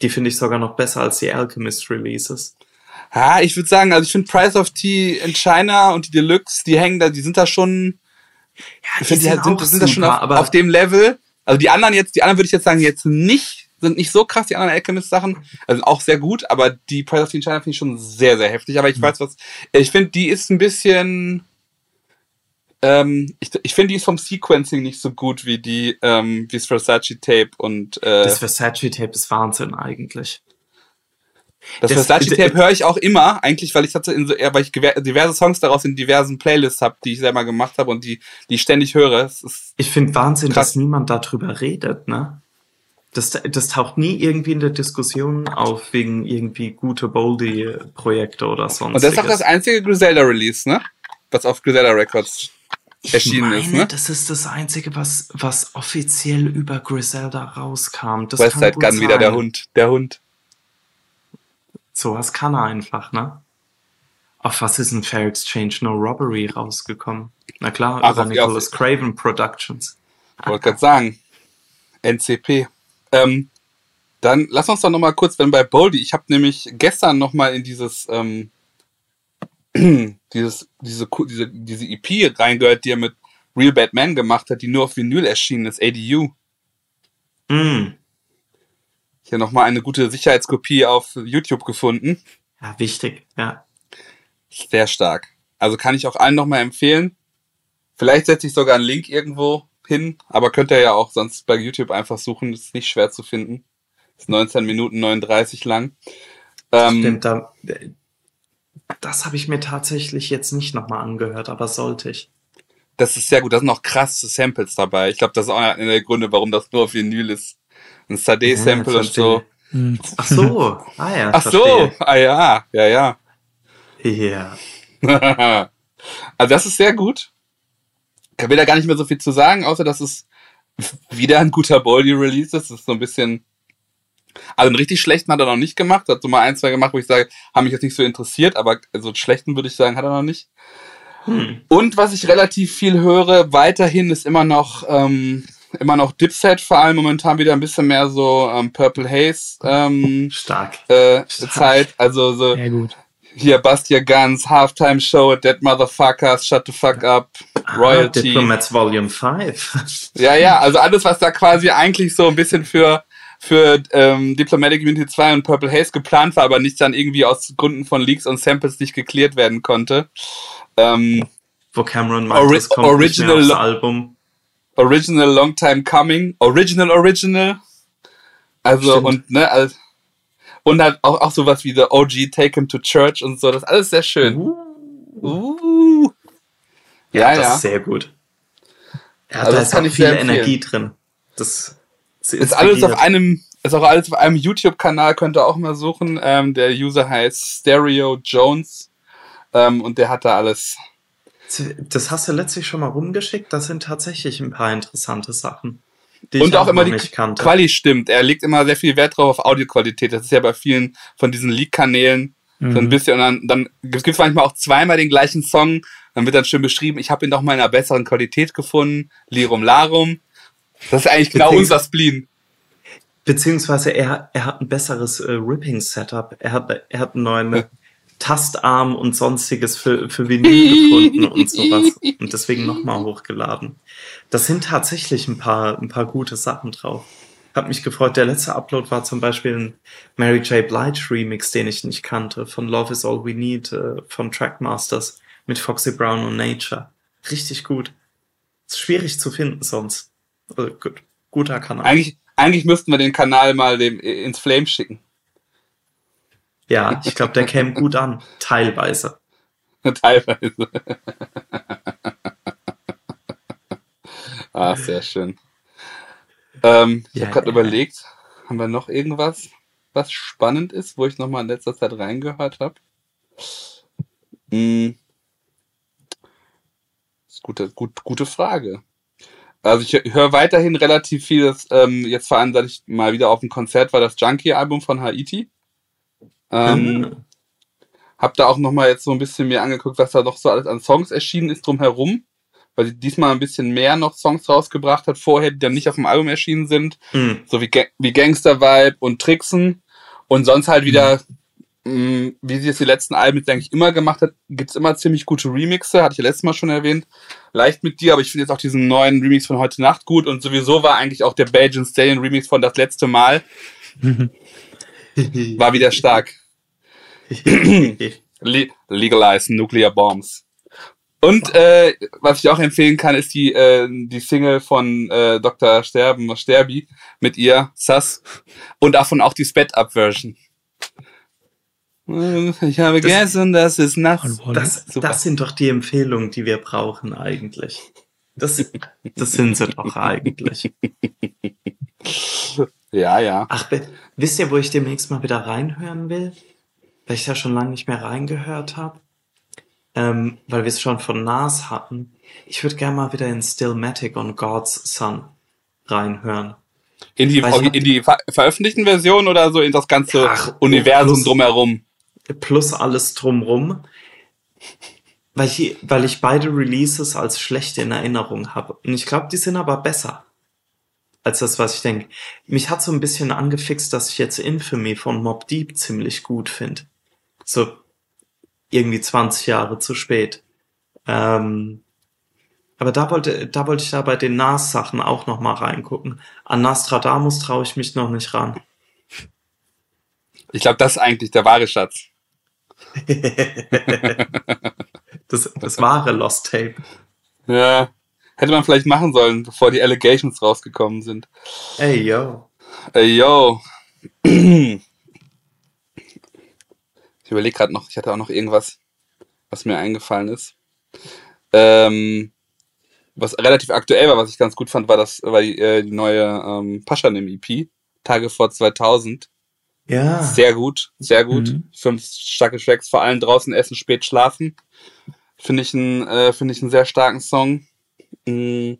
Die finde ich sogar noch besser als die Alchemist Releases. Ja, ich würde sagen, also ich finde Price of Tea in China und die Deluxe, die hängen da, die sind da schon, ja, die ich finde, die sind, sind, sind da schon auf, auf, dem Level. Also die anderen jetzt, die anderen würde ich jetzt sagen, jetzt nicht, sind nicht so krass, die anderen Alchemist-Sachen. Also auch sehr gut, aber die Price of in China finde ich schon sehr, sehr heftig. Aber ich mhm. weiß was, ich finde, die ist ein bisschen, ähm, ich, ich finde, die ist vom Sequencing nicht so gut wie die, ähm, wie das Versace Tape und, äh, Das Versace Tape ist Wahnsinn eigentlich. Das, das Versace Tape höre ich auch immer, eigentlich, weil ich hatte in so, weil ich diverse Songs daraus in diversen Playlists habe, die ich selber gemacht habe und die, die ich ständig höre. ich finde Wahnsinn, krass. dass niemand darüber redet, ne? Das, das taucht nie irgendwie in der Diskussion auf wegen irgendwie gute Boldy-Projekte oder sonst. Und das ist auch das einzige Griselda-Release, ne? Was auf Griselda Records erschienen meine, ist, ne? Das ist das einzige, was, was offiziell über Griselda rauskam. Das Westside Gun wieder der Hund, der Hund. Sowas kann er einfach, ne? Auf was ist ein Fair Exchange No Robbery rausgekommen? Na klar, Ach, über Nicholas Craven Productions. Wollte gerade sagen. NCP. Ähm, dann lass uns doch noch mal kurz, wenn bei Boldy, ich habe nämlich gestern noch mal in dieses ähm, dieses diese diese diese EP reingehört, die er mit Real Batman gemacht hat, die nur auf Vinyl erschienen ist, ADU. Mm. Hier nochmal eine gute Sicherheitskopie auf YouTube gefunden. Ja, wichtig, ja. Sehr stark. Also kann ich auch allen nochmal empfehlen. Vielleicht setze ich sogar einen Link irgendwo hin, aber könnt ihr ja auch sonst bei YouTube einfach suchen. Das ist nicht schwer zu finden. Ist 19 Minuten 39 lang. Ähm, Stimmt, da, das habe ich mir tatsächlich jetzt nicht nochmal angehört, aber sollte ich. Das ist sehr gut. Da sind noch krasse Samples dabei. Ich glaube, das ist auch einer der Gründe, warum das nur auf Vinyl ist ein Sade-Sample ja, und so. Hm. Ach so, ah ja. Ach verstehe. so, ah ja, ja, ja. Ja. also das ist sehr gut. Ich will da gar nicht mehr so viel zu sagen, außer dass es wieder ein guter Boldy-Release ist. Das ist so ein bisschen. Also einen richtig schlechten hat er noch nicht gemacht. Hat so mal ein, zwei gemacht, wo ich sage, haben mich jetzt nicht so interessiert, aber so einen schlechten würde ich sagen, hat er noch nicht. Hm. Und was ich relativ viel höre, weiterhin ist immer noch ähm, immer noch Dipset, vor allem momentan wieder ein bisschen mehr so ähm, Purple Haze ähm, Stark. Äh, Stark. Zeit. Also so Sehr gut. Hier Bust Your Guns, Halftime Show, Dead Motherfuckers, Shut the Fuck Up, ah, Royalty. Diplomats Volume 5. ja, ja, also alles, was da quasi eigentlich so ein bisschen für für ähm, Diplomatic Immunity 2 und Purple Haze geplant war, aber nicht dann irgendwie aus Gründen von Leaks und Samples nicht geklärt werden konnte. Ähm, wo Cameron meint, Ori kommt original nicht mehr Album. Original Long Time Coming, Original Original. Also Stimmt. und ne, also, und halt auch, auch sowas wie The OG Take Him to Church und so, das ist alles sehr schön. Uh. Uh. Ja, ja, das ja. ist sehr gut. Hat also da ist auch viel Energie drin. Das ist alles auf einem, ist auch alles auf einem YouTube-Kanal, könnt ihr auch mal suchen. Ähm, der User heißt Stereo Jones ähm, und der hat da alles. Das hast du letztlich schon mal rumgeschickt. Das sind tatsächlich ein paar interessante Sachen. Die und auch, auch immer die Quali stimmt. Er legt immer sehr viel Wert drauf auf Audioqualität. Das ist ja bei vielen von diesen Leak-Kanälen mhm. so ein mhm. bisschen. Und dann, dann gibt es manchmal auch zweimal den gleichen Song. Dann wird dann schön beschrieben, ich habe ihn doch mal in einer besseren Qualität gefunden. Lirum Larum. Das ist eigentlich genau unser Spleen. Beziehungsweise er, er hat ein besseres äh, Ripping-Setup. Er hat, er hat einen neuen Tastarm und sonstiges für, für Vinyl gefunden und sowas. Und deswegen nochmal hochgeladen. Das sind tatsächlich ein paar, ein paar gute Sachen drauf. Hab mich gefreut. Der letzte Upload war zum Beispiel ein Mary J. Blige Remix, den ich nicht kannte, von Love is All We Need, äh, von Trackmasters mit Foxy Brown und Nature. Richtig gut. Ist schwierig zu finden sonst. Also, gut. Guter Kanal. Eigentlich, eigentlich müssten wir den Kanal mal dem, ins Flame schicken. Ja, ich glaube, der käme gut an. Teilweise. Teilweise. ah, sehr schön. Ähm, ich ja, habe gerade ja. überlegt, haben wir noch irgendwas, was spannend ist, wo ich nochmal in letzter Zeit reingehört habe? Hm. Das ist gute, gut, gute Frage. Also ich höre weiterhin relativ viel, das, ähm, jetzt vor allem, seit ich mal wieder auf dem Konzert war, das Junkie-Album von Haiti. Ähm, mhm. Hab da auch nochmal jetzt so ein bisschen mir angeguckt, was da noch so alles an Songs erschienen ist drumherum. Weil sie diesmal ein bisschen mehr noch Songs rausgebracht hat, vorher, die dann nicht auf dem Album erschienen sind. Mhm. So wie, wie Gangster Vibe und Tricksen. Und sonst halt wieder, mhm. mh, wie sie es die letzten Alben jetzt eigentlich immer gemacht hat, gibt's immer ziemlich gute Remixe, hatte ich ja letztes Mal schon erwähnt. Leicht mit dir, aber ich finde jetzt auch diesen neuen Remix von heute Nacht gut. Und sowieso war eigentlich auch der Belgian Stallion Remix von das letzte Mal. War wieder stark. Le legalize Nuclear Bombs. Und äh, was ich auch empfehlen kann, ist die, äh, die Single von äh, Dr. Sterben, Sterbi mit ihr, Sass. Und davon auch die Sped-Up-Version. Ich habe das, gegessen, das ist nachts. Das, das sind doch die Empfehlungen, die wir brauchen eigentlich. Das, das sind sie doch eigentlich. Ja, ja. Ach, wisst ihr, wo ich demnächst mal wieder reinhören will? Weil ich ja schon lange nicht mehr reingehört habe. Ähm, weil wir es schon von Nas hatten. Ich würde gerne mal wieder in Stillmatic und God's Son reinhören. In die, in die ver veröffentlichten Version oder so in das ganze Ach, Universum plus, drumherum? Plus alles drumherum. Weil ich, weil ich beide Releases als schlechte in Erinnerung habe. Und ich glaube, die sind aber besser als das, was ich denke. Mich hat so ein bisschen angefixt, dass ich jetzt Infamy von Mob Deep ziemlich gut finde. So irgendwie 20 Jahre zu spät. Ähm, aber da wollte, da wollte ich da bei den Nas-Sachen auch noch mal reingucken. An Nostradamus traue ich mich noch nicht ran. Ich glaube, das ist eigentlich der wahre Schatz. das, das wahre Lost Tape. Ja, Hätte man vielleicht machen sollen, bevor die Allegations rausgekommen sind. Ey, yo. Ey, yo. Ich überlege gerade noch, ich hatte auch noch irgendwas, was mir eingefallen ist. Ähm, was relativ aktuell war, was ich ganz gut fand, war das, war die, äh, die neue ähm, Paschanim EP, Tage vor 2000. Ja. Sehr gut, sehr gut. Mhm. Fünf starke Tracks, vor allem draußen essen, spät schlafen. Finde ich, ein, äh, finde ich einen sehr starken Song. Mhm.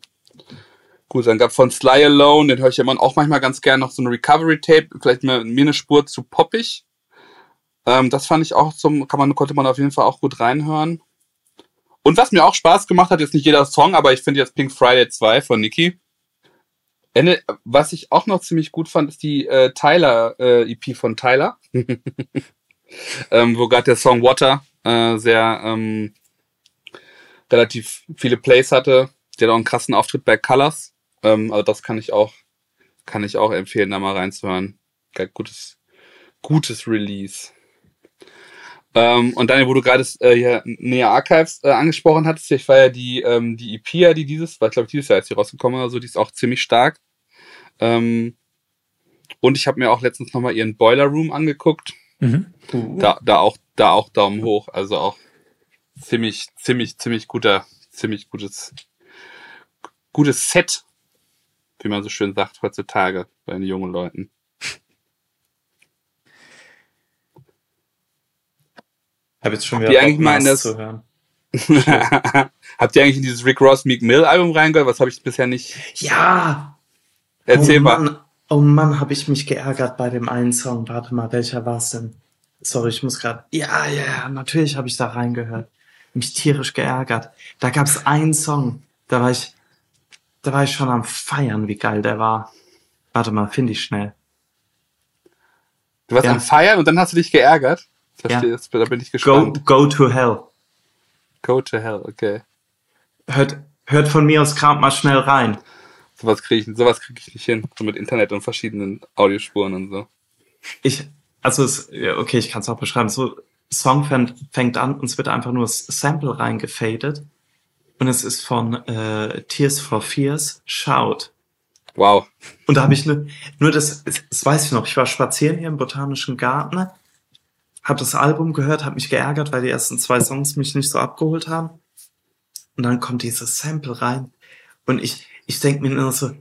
Gut, dann gab von Sly Alone, den höre ich ja auch manchmal ganz gerne noch so eine Recovery-Tape, vielleicht mir, mir eine Spur zu poppig. Ähm, das fand ich auch zum, kann man, konnte man auf jeden Fall auch gut reinhören. Und was mir auch Spaß gemacht hat, jetzt nicht jeder Song, aber ich finde jetzt Pink Friday 2 von Nicki. Ende, was ich auch noch ziemlich gut fand, ist die äh, Tyler äh, EP von Tyler. ähm, wo gerade der Song Water äh, sehr ähm, relativ viele Plays hatte. Der hat auch einen krassen Auftritt bei Colors. Ähm, also das kann ich auch, kann ich auch empfehlen, da mal reinzuhören. Gutes, gutes Release. Ähm, und Daniel, wo du gerade äh, hier Nea Archives äh, angesprochen hattest, ich war ja die, ähm, die EP, die dieses, war glaube ich dieses Jahr ist die rausgekommen oder so, die ist auch ziemlich stark. Ähm, und ich habe mir auch letztens nochmal ihren Boiler Room angeguckt. Mhm. Uh. Da, da auch, da auch Daumen hoch. Also auch ziemlich, ziemlich, ziemlich guter, ziemlich gutes, gutes Set, wie man so schön sagt heutzutage bei den jungen Leuten. Habe jetzt schon wieder Habt ihr eigentlich mal in das zu hören. Habt ihr eigentlich in dieses Rick Ross Meek Mill Album reingehört? Was habe ich bisher nicht? Ja. Erzähl oh mal. Mann, oh Mann, habe ich mich geärgert bei dem einen Song. Warte mal, welcher war es denn? Sorry, ich muss gerade. Ja, ja, ja, natürlich habe ich da reingehört. Mich tierisch geärgert. Da gab es einen Song, da war ich, da war ich schon am Feiern, wie geil der war. Warte mal, finde ich schnell. Du warst ja. am Feiern und dann hast du dich geärgert? Verstehe, ja. da bin ich gespannt. Go, go to hell. Go to hell, okay. Hört, hört von mir aus gerade mal schnell rein. Sowas kriege ich, sowas krieg ich nicht hin. So mit Internet und verschiedenen Audiospuren und so. Ich, also es, okay, ich kann es auch beschreiben. So, Song fängt, fängt an und es wird einfach nur das Sample reingefadet. Und es ist von äh, Tears for Fears, Shout. Wow. Und da habe ich nur, nur das, das weiß ich noch, ich war spazieren hier im Botanischen Garten habe das Album gehört, habe mich geärgert, weil die ersten zwei Songs mich nicht so abgeholt haben. Und dann kommt dieses Sample rein und ich, ich denke mir nur so,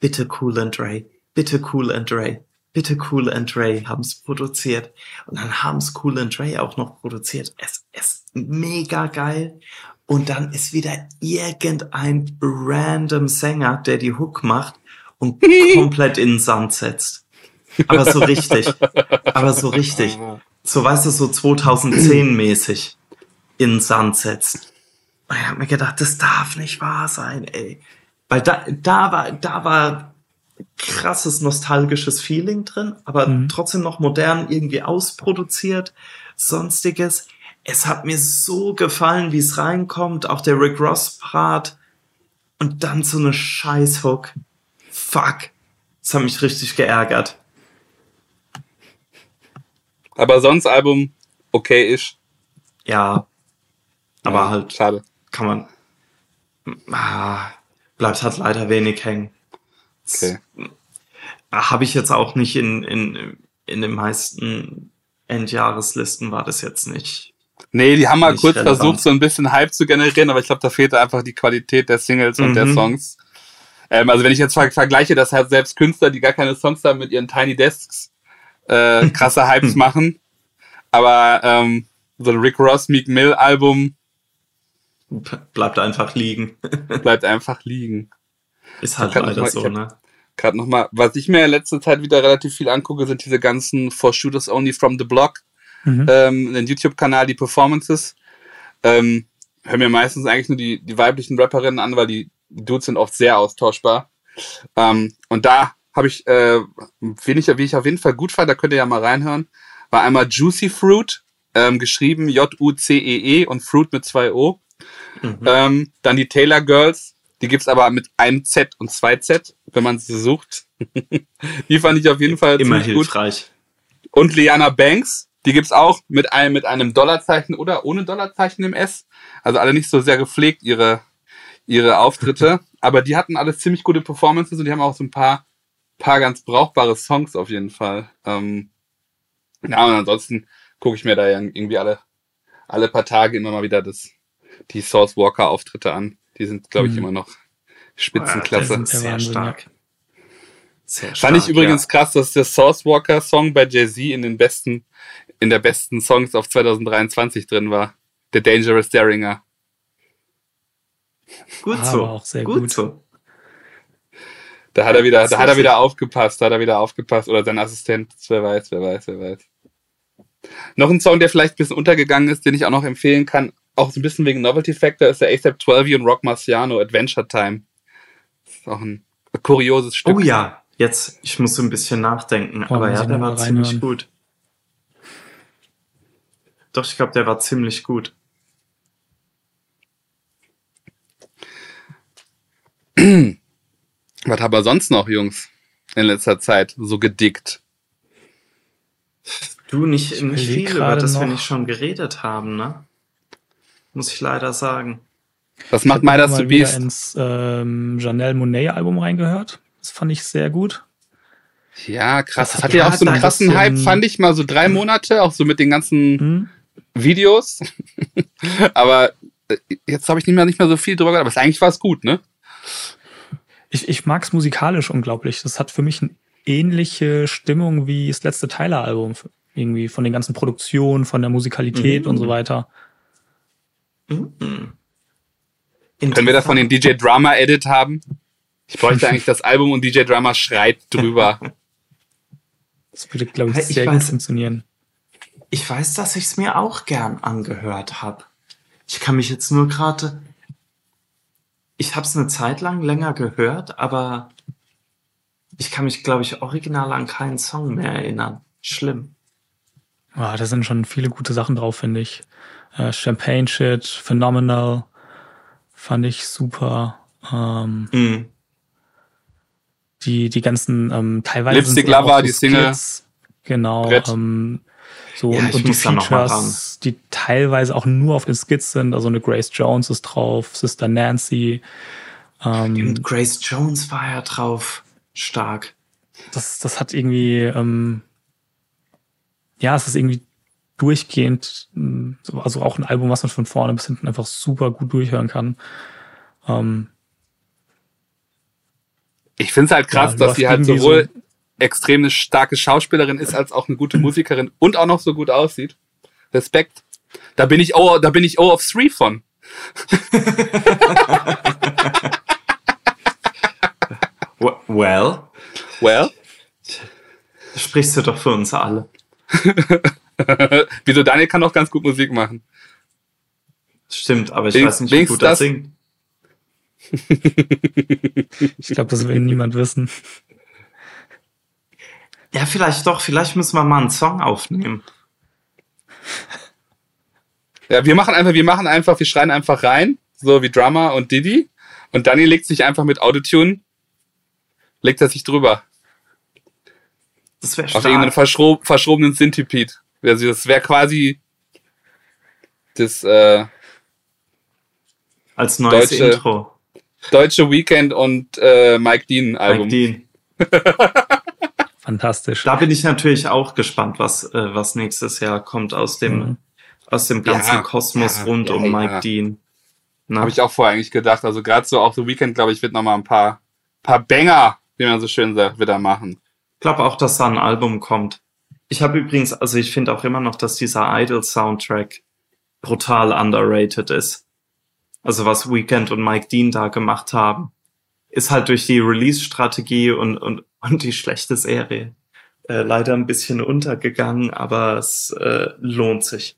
bitte Cool and Ray, bitte Cool and Ray, bitte Cool and Ray haben's produziert. Und dann haben's Cool and Ray auch noch produziert. Es ist mega geil. Und dann ist wieder irgendein random Sänger, der die Hook macht und komplett in den Sand setzt. Aber so richtig. Aber so richtig so weißt du, so 2010 mäßig in den Sand setzt. Und ich hab mir gedacht, das darf nicht wahr sein, ey. Weil da, da war, da war krasses nostalgisches Feeling drin, aber mhm. trotzdem noch modern irgendwie ausproduziert, sonstiges. Es hat mir so gefallen, wie es reinkommt, auch der Rick Ross Part und dann so eine Scheißhook. Fuck. Das hat mich richtig geärgert. Aber sonst Album okay ist. Ja. Aber ja, halt. Schade. Kann man. Ah, bleibt halt leider wenig hängen. Okay. Habe ich jetzt auch nicht in, in, in den meisten Endjahreslisten war das jetzt nicht. Nee, die haben mal kurz relevant. versucht, so ein bisschen Hype zu generieren, aber ich glaube, da fehlte einfach die Qualität der Singles mhm. und der mhm. Songs. Ähm, also wenn ich jetzt vergleiche, dass halt selbst Künstler, die gar keine Songs haben, mit ihren Tiny Desks äh, krasse Hypes machen. Aber ähm, so ein Rick Ross Meek Mill Album bleibt einfach liegen. bleibt einfach liegen. Ist halt leider mal, so, ne? Gerade nochmal, was ich mir in letzter Zeit wieder relativ viel angucke, sind diese ganzen For Shooters Only from the Block, mhm. ähm, den YouTube-Kanal, die Performances. Ähm, hören mir meistens eigentlich nur die, die weiblichen Rapperinnen an, weil die, die Dudes sind oft sehr austauschbar. Ähm, und da habe ich, äh, wen ich, wie ich auf jeden Fall gut fand, da könnt ihr ja mal reinhören, war einmal Juicy Fruit, ähm, geschrieben J-U-C-E-E -E und Fruit mit zwei O. Mhm. Ähm, dann die Taylor Girls, die gibt's aber mit einem Z und zwei Z, wenn man sie sucht. die fand ich auf jeden Fall immer hilfreich. Gut. Und Liana Banks, die gibt's auch mit einem mit einem Dollarzeichen oder ohne Dollarzeichen im S. Also alle nicht so sehr gepflegt ihre ihre Auftritte, aber die hatten alle ziemlich gute Performances und die haben auch so ein paar paar ganz brauchbare Songs auf jeden Fall. Ähm, ja, und ansonsten gucke ich mir da irgendwie alle, alle paar Tage immer mal wieder das, die Source Walker Auftritte an. Die sind, glaube ich, mhm. immer noch Spitzenklasse. Ja, sehr stark. Sehr stark. Fand ich übrigens ja. krass, dass der Source Walker Song bei Jay-Z in den besten, in der besten Songs auf 2023 drin war. Der Dangerous Daringer. Gut ah, so. Auch sehr gut, gut so. Da hat er wieder, da hat er wieder aufgepasst, da hat er wieder aufgepasst. Oder sein Assistent, wer weiß, wer weiß, wer weiß. Noch ein Song, der vielleicht ein bisschen untergegangen ist, den ich auch noch empfehlen kann, auch so ein bisschen wegen Novelty Factor, ist der ASAP 12 und Rock Marciano Adventure Time. Das ist auch ein kurioses Stück. Oh ja, jetzt, ich muss so ein bisschen nachdenken, oh, aber ja, der war ziemlich gut. Doch, ich glaube, der war ziemlich gut. Was haben wir sonst noch, Jungs, in letzter Zeit so gedickt? Du, nicht, nicht viel, über das noch. wir nicht schon geredet haben, ne? Muss ich leider sagen. Was macht Midas the Beast? Ich ins ähm, Janelle Monet Album reingehört. Das fand ich sehr gut. Ja, krass. Das, hat ja auch so einen krassen. Hype, fand ich mal so drei Monate, auch so mit den ganzen hm? Videos. aber äh, jetzt habe ich nicht mehr, nicht mehr so viel drüber gehört, aber eigentlich war es gut, ne? Ich, ich mag es musikalisch unglaublich. Das hat für mich eine ähnliche Stimmung wie das letzte Tyler-Album. Irgendwie von den ganzen Produktionen, von der Musikalität mhm. und so weiter. Mhm. Können wir das von den DJ Drama Edit haben? Ich bräuchte eigentlich das Album und DJ Drama schreit drüber. Das würde, glaube ich, sehr ich gut funktionieren. Ich weiß, dass ich es mir auch gern angehört habe. Ich kann mich jetzt nur gerade. Ich habe es eine Zeit lang länger gehört, aber ich kann mich, glaube ich, original an keinen Song mehr erinnern. Schlimm. Ah, da sind schon viele gute Sachen drauf, finde ich. Äh, Champagne Shit, Phenomenal, fand ich super. Ähm, mm. Die, die ganzen, ähm, teilweise. Lipstick Lover, die Single. Genau. Ähm, so ja, und, und die Features, die teilweise auch nur auf den Skits sind. Also eine Grace Jones ist drauf, Sister Nancy. Ähm, Grace Jones war ja drauf. Stark. Das, das hat irgendwie, ähm, ja, es ist irgendwie durchgehend, mm, also auch ein Album, was man von vorne bis hinten einfach super gut durchhören kann. Ähm, ich finde es halt krass, ja, dass sie halt sowohl so extrem eine starke Schauspielerin ist, als auch eine gute Musikerin und auch noch so gut aussieht. Respekt. Da bin ich oh, da bin ich oh of three von. well. Well. Sprichst du doch für uns alle. Wieso Daniel kann auch ganz gut Musik machen. Stimmt, aber ich Wings, weiß nicht, wie gut er singt. ich glaube, das will niemand wissen. Ja, vielleicht doch. Vielleicht müssen wir mal einen Song aufnehmen. Ja, wir machen einfach, wir machen einfach, wir schreien einfach rein, so wie Drummer und Diddy. Und Daniel legt sich einfach mit Autotune, legt er sich drüber. Das wäre Auf irgendeinen verschrob, verschrobenen Synthipede. Also das wäre quasi das äh, als neues deutsche, Intro. Deutsche Weekend und äh, Mike Dean Album. Mike Dean. Fantastisch. Da bin ich natürlich auch gespannt, was, äh, was nächstes Jahr kommt aus dem, mhm. aus dem ganzen ja, Kosmos ja, rund ja, um Mike Dean. Habe ich auch vorher eigentlich gedacht. Also gerade so auch The Weekend, glaube ich, wird noch mal ein paar, paar Banger, wie man so schön sagt, wieder machen. Ich glaube auch, dass da ein Album kommt. Ich habe übrigens, also ich finde auch immer noch, dass dieser Idol-Soundtrack brutal underrated ist. Also was Weekend und Mike Dean da gemacht haben, ist halt durch die Release-Strategie und, und, und die schlechte Serie äh, leider ein bisschen untergegangen, aber es äh, lohnt sich.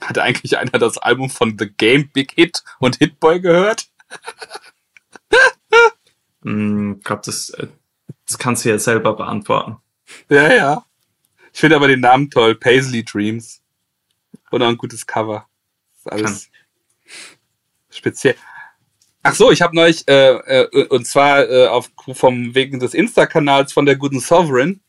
Hat eigentlich einer das Album von The Game Big Hit und Hitboy gehört? mm, ich glaube, das, äh, das kannst du ja selber beantworten. Ja, ja. Ich finde aber den Namen toll. Paisley Dreams. Oder ein gutes Cover. Das ist alles Kann. speziell. Ach so, ich habe neulich, äh, äh, und zwar äh, auf, vom wegen des Insta-Kanals von der guten Sovereign,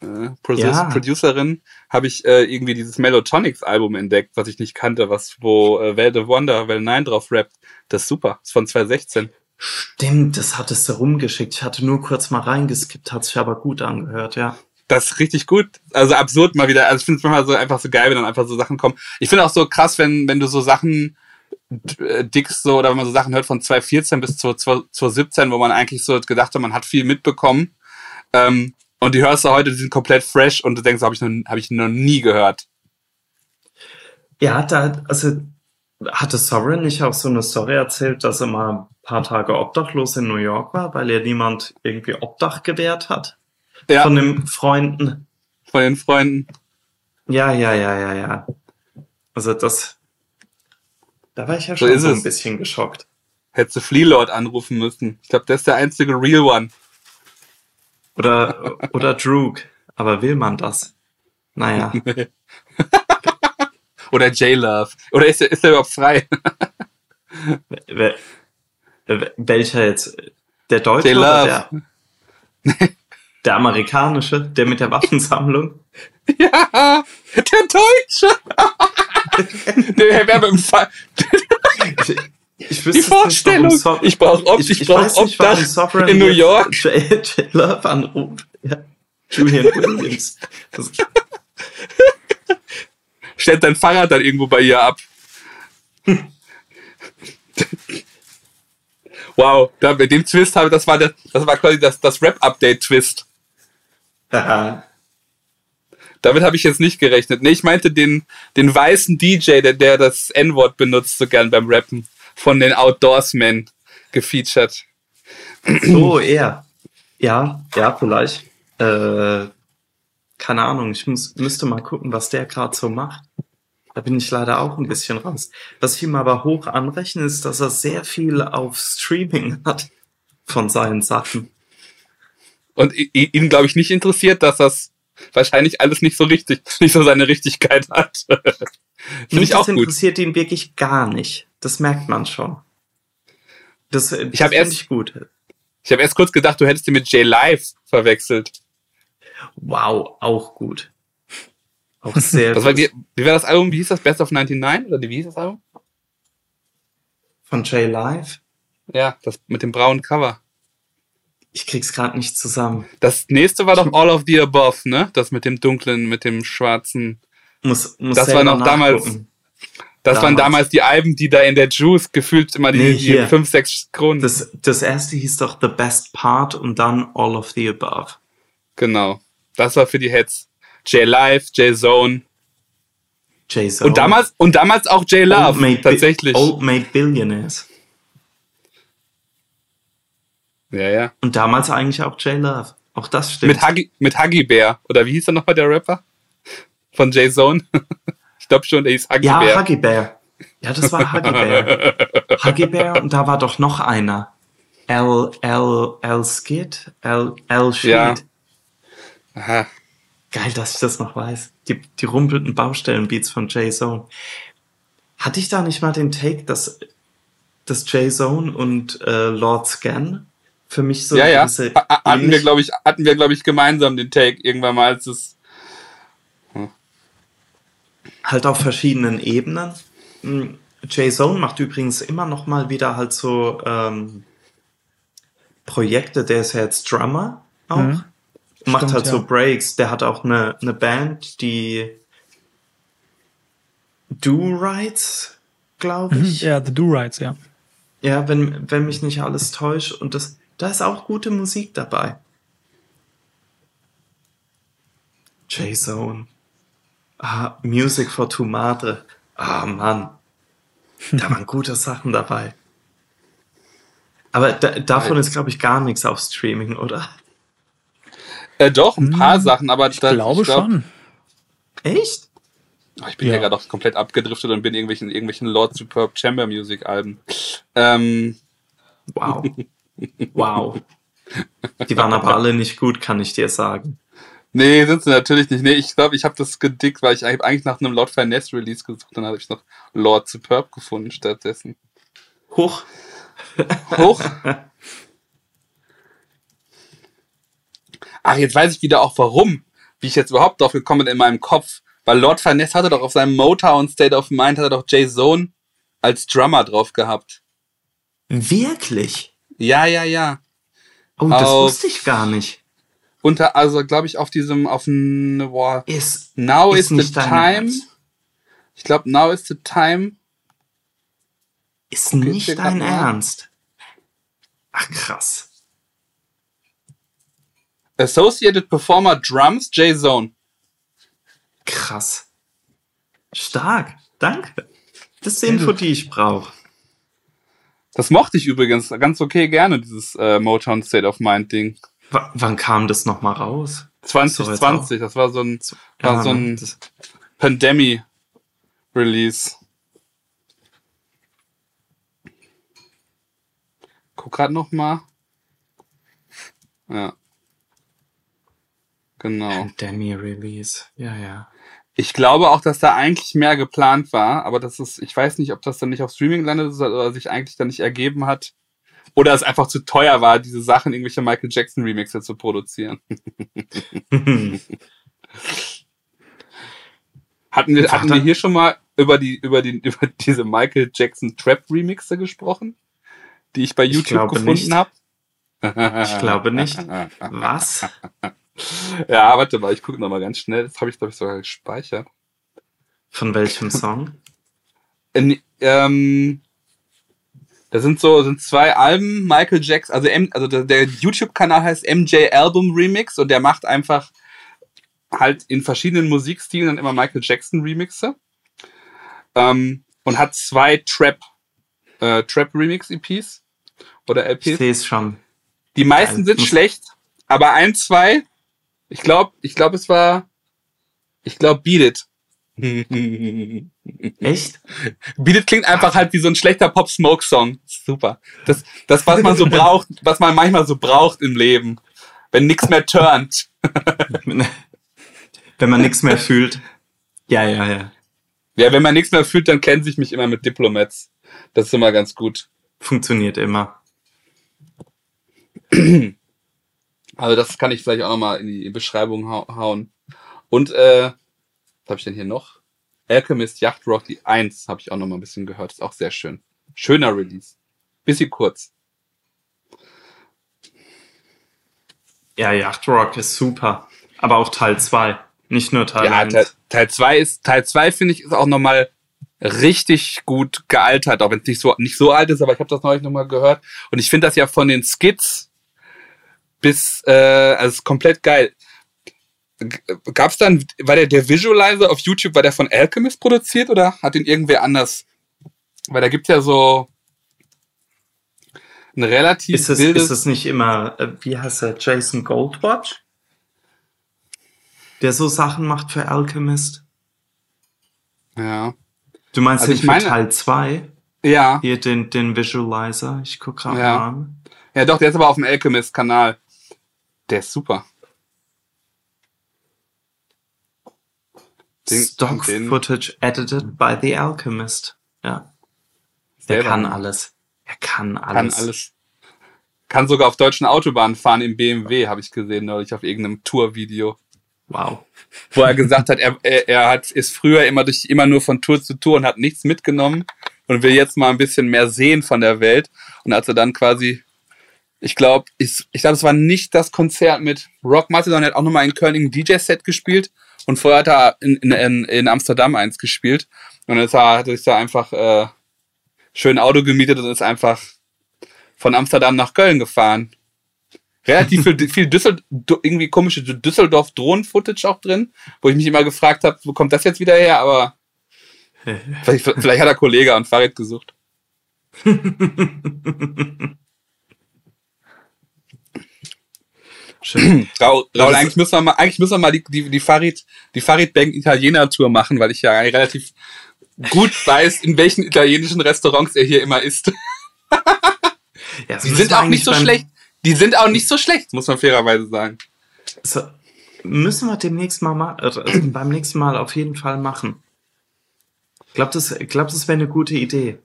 äh, Produ ja. Producerin, habe ich äh, irgendwie dieses Melotonics-Album entdeckt, was ich nicht kannte, was wo äh, Welt of Wonder, Well 9 drauf rappt. Das ist super, das ist von 2016. Stimmt, das hattest du rumgeschickt. Ich hatte nur kurz mal reingeskippt, hat sich aber gut angehört, ja. Das ist richtig gut. Also absurd mal wieder. Also ich finde es manchmal so einfach so geil, wenn dann einfach so Sachen kommen. Ich finde auch so krass, wenn, wenn du so Sachen Dicks so, oder wenn man so Sachen hört von 2014 bis zu 2017, wo man eigentlich so gedacht hat, man hat viel mitbekommen. Ähm, und die hörst du heute, die sind komplett fresh und du denkst, habe ich, noch, hab ich noch nie gehört. Ja, da, also hatte Sovereign nicht auch so eine Story erzählt, dass er mal ein paar Tage obdachlos in New York war, weil er niemand irgendwie Obdach gewährt hat? Ja. Von den Freunden. Von den Freunden. Ja, ja, ja, ja, ja. Also das, da war ich ja schon so, ein bisschen geschockt. Hättest du Fleelord anrufen müssen. Ich glaube, der ist der einzige Real One. Oder, oder Droog. Aber will man das? Naja. oder J-Love. Oder ist er, ist er überhaupt frei? Welcher jetzt? Der Deutsche oder der? Der amerikanische, der mit der Waffensammlung. Ja, der Deutsche. der wäre beim Fall. Ich Die Vorstellung. Nicht, so ich brauche Ob ich, ich ich brauch Sovereign in New York. J, J Love anruft. Ja. Julian Williams. Das, Stellt dein Fahrrad dann irgendwo bei ihr ab. wow, da, mit dem Twist habe das war der, das war quasi das, das Rap-Update-Twist. Damit habe ich jetzt nicht gerechnet. Nee, ich meinte den, den weißen DJ, der, der das N-Wort benutzt, so gern beim Rappen. Von den Outdoorsmen gefeatured. so, er. Ja, ja, vielleicht. Äh, keine Ahnung, ich muss, müsste mal gucken, was der gerade so macht. Da bin ich leider auch ein bisschen raus. Was ich ihm aber hoch anrechne, ist, dass er sehr viel auf Streaming hat von seinen Sachen. Und ihn, glaube ich, nicht interessiert, dass das wahrscheinlich alles nicht so richtig, nicht so seine Richtigkeit hat. Finde ich das auch gut. interessiert ihn wirklich gar nicht. Das merkt man schon. Das, das Ich hab find erst- ich gut. Ich habe erst kurz gedacht, du hättest ihn mit J Live verwechselt. Wow, auch gut. Auch sehr Das war gut. die, wie war das Album? Wie hieß das? Best of 99? Oder wie hieß das Album? Von J Live. Ja, das mit dem braunen Cover. Ich krieg's gerade nicht zusammen. Das nächste war doch All of the Above, ne? Das mit dem dunklen, mit dem schwarzen. Muss, muss Das war noch damals-. Das waren Damals. damals die Alben, die da in der Juice gefühlt immer die, Nee, die fünf, sechs Kronen. Das, das erste hieß doch The Best Part und dann All of the Above. genau. Das war für die Hits. J Live, J Zone. J Zone. Und damals, und damals auch J Old Love. Made Bi- Tatsächlich. Old Made Billionaires. Ja, ja. Und damals eigentlich auch J Love. Auch das stimmt. Mit Huggy, mit Huggy Bear. Oder wie hieß er nochmal der Rapper? Von J Zone? ich glaube schon, der hieß Huggy ja, Bear. Huggy Bear. Ja, das war Huggy Bear. Huggy Bear und da war doch noch einer. L, L, L Skid? L, L Sheet. Ja. Aha. Geil, dass ich das noch weiß. Die, die rumpelten Baustellenbeats von J-Zone. Hatte ich da nicht mal den Take, dass, dass J-Zone und äh, Lord Scan für mich so ja, ja. Hatten wir, glaube ich, hatten wir, glaube ich, gemeinsam den Take irgendwann mal, als es. halt auf verschiedenen Ebenen. Mm, J-Zone macht übrigens immer noch mal wieder halt so ähm, Projekte, der ist ja jetzt Drummer auch. Mhm. Macht Stimmt, halt ja. so Breaks. Der hat auch eine, eine Band, die Do Rights, glaube ich. Mhm. Ja, The Do-Rights, ja. Ja, wenn, wenn mich nicht alles täuscht. Und das, da ist auch gute Musik dabei. J-Zone. Ah, Music for Tomate. Ah, Mann. Da waren gute Sachen dabei. Aber da, davon ist, glaube ich, gar nichts auf Streaming, oder? Äh, doch, ein paar Sachen, aber Ich glaube glaub- schon. Echt? Oh, ich bin ja, Ja. gerade auch komplett abgedriftet und bin in irgendwelchen, irgendwelchen Lord Superb Chamber Music Alben. Ähm, Wow. Wow. Die waren aber alle nicht gut, kann ich dir sagen. nee, sind sie natürlich nicht. Nee, ich glaube, ich habe das gedickt, weil ich eigentlich nach einem Lord Finesse Release gesucht dann habe ich noch Lord Superb gefunden stattdessen. Hoch. Hoch. Ach, jetzt weiß ich wieder auch warum, wie ich jetzt überhaupt drauf gekommen bin in meinem Kopf. Weil Lord Finesse hatte doch auf seinem Motown State of Mind, hat er doch Jay Zone als Drummer drauf gehabt. Wirklich? Ja, ja, ja. Oh, das Auf- wusste ich gar nicht. Unter, also glaube ich auf diesem, auf dem, boah, Ist, Now ist is the time. Ich glaube, now is the time. Ist Okay, nicht dein. Ernst. Ach, krass. Associated Performer Drums, Jay Zone. Krass. Stark. Danke. Das ist die Info, die ich brauche. Das mochte ich übrigens ganz okay gerne, dieses äh, Motown State of Mind Ding. W wann kam das nochmal raus? 2020, das war so ein, war so ein das, Pandemic Release. Guck grad noch mal. Ja. Genau. Pandemie-Release. Ja, ja. Ich glaube auch, dass da eigentlich mehr geplant war, aber das ist, ich weiß nicht, ob das dann nicht auf Streaming landet oder sich eigentlich dann nicht ergeben hat, Oder es einfach zu teuer war, diese Sachen, irgendwelche Michael Jackson Remixe zu produzieren. hatten wir, hatten wir hier schon mal über die, über die, über diese Michael Jackson Trap Remixe gesprochen? Die ich bei YouTube ich gefunden habe? Ich glaube nicht. Was? Ja, warte mal, ich gucke noch mal ganz schnell. Das habe ich, glaube ich, sogar gespeichert. Von welchem Song? In, ähm, da sind so sind zwei Alben, Michael Jackson, also, M, also der, der YouTube-Kanal heißt MJ Album Remix und der macht einfach halt in verschiedenen Musikstilen dann immer Michael Jackson Remixe. Ähm, und hat zwei Trap, äh, Trap Remix EPs oder LPs. Ich sehe es schon. Die meisten ja, sind schlecht, aber ein, zwei, ich glaube, ich glaube, es war, ich glaube, Beat It. Echt? Beat It klingt einfach Ach. halt wie so ein schlechter Pop-Smoke-Song. Super. Das, das, was man so braucht, was man manchmal so braucht im Leben. Wenn nichts mehr turnt. wenn man nichts mehr fühlt. Ja, ja, ja. Ja, wenn man nichts mehr fühlt, dann kennt sich mich immer mit Diplomats. Das ist immer ganz gut. Funktioniert immer. Also das kann ich vielleicht auch nochmal in die Beschreibung hauen. Und, äh, was habe ich denn hier noch? Alchemist Yacht Rock, die 1 habe ich auch nochmal ein bisschen gehört. Ist auch sehr schön. Schöner Release. Bisschen kurz. Ja, Yacht Rock ist super. Aber auch Teil 2. Nicht nur Teil ja, 1. Teil 2 ist, Teil 2 finde ich, ist auch nochmal richtig gut gealtert, auch wenn es nicht so, nicht so alt ist, aber ich habe das neulich nochmal gehört. Und ich finde das ja von den Skits bis, äh, also komplett geil. Gab's dann, war der, der Visualizer auf YouTube, war der von Alchemist produziert oder hat ihn irgendwer anders? Weil da gibt's ja so ein relativ ist es. Ist es nicht immer, äh, wie heißt er, Jason Goldwatch? Der so Sachen macht für Alchemist? Ja. Du meinst also den meine, Teil 2? Ja. Hier den, den Visualizer. Ich guck gerade ja. mal an. Ja, doch, der ist aber auf dem Alchemist-Kanal. Der ist super. Den, Stock den, Footage edited by The Alchemist. Ja. Der kann alles. Er kann alles. Kann alles. Kann sogar auf deutschen Autobahnen fahren im BMW, habe ich gesehen neulich auf irgendeinem Tourvideo. Wow. Wo er gesagt hat, er, er, er hat, ist früher immer durch, immer nur von Tour zu Tour und hat nichts mitgenommen und will jetzt mal ein bisschen mehr sehen von der Welt. Und als er dann quasi ich glaube, ich, ich glaube, es war nicht das Konzert mit Rock Macedon, er hat auch nochmal in Köln ein DJ-Set gespielt und vorher hat er in, in, in Amsterdam eins gespielt. Und jetzt hat er sich da einfach äh, schön Auto gemietet und ist einfach von Amsterdam nach Köln gefahren. Relativ viel, viel Düssel, irgendwie komische Düsseldorf-Drohnen-Footage auch drin, wo ich mich immer gefragt habe, wo kommt das jetzt wieder her? Aber vielleicht, vielleicht hat er Kollege und Fahrrad gesucht. Raul, Raul eigentlich müssen wir mal, eigentlich müssen wir mal die, die, die Farid, die Farid Bank Italiener Tour machen, weil ich ja relativ gut weiß, in welchen italienischen Restaurants er hier immer isst. ja, die sind auch nicht so schlecht. Die sind auch nicht so schlecht, muss man fairerweise sagen. So, müssen wir demnächst mal, ma äh, beim nächsten Mal auf jeden Fall machen. Glaubt das, glaubt das wäre eine gute Idee.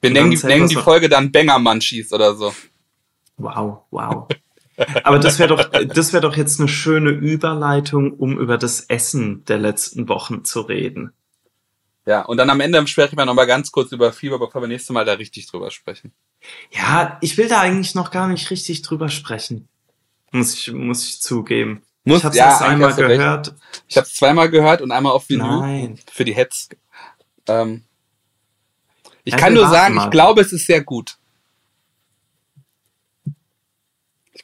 Wir nennen die, nennen die Folge dann Banger Munchies oder so. Wow, wow. Aber das wäre doch, das wäre doch jetzt eine schöne Überleitung, um über das Essen der letzten Wochen zu reden. Ja, und dann am Ende sprechen wir nochmal ganz kurz über Fieber, bevor wir nächstes Mal da richtig drüber sprechen. Ja, ich will da eigentlich noch gar nicht richtig drüber sprechen. Muss ich, muss ich zugeben. Muss, ich habe ja, es einmal gehört. Recht. Ich habe es zweimal gehört und einmal auf Vinyl. Nein. Für die Hetz. Ähm, ich ja, kann nur sagen, mal. ich glaube, es ist sehr gut.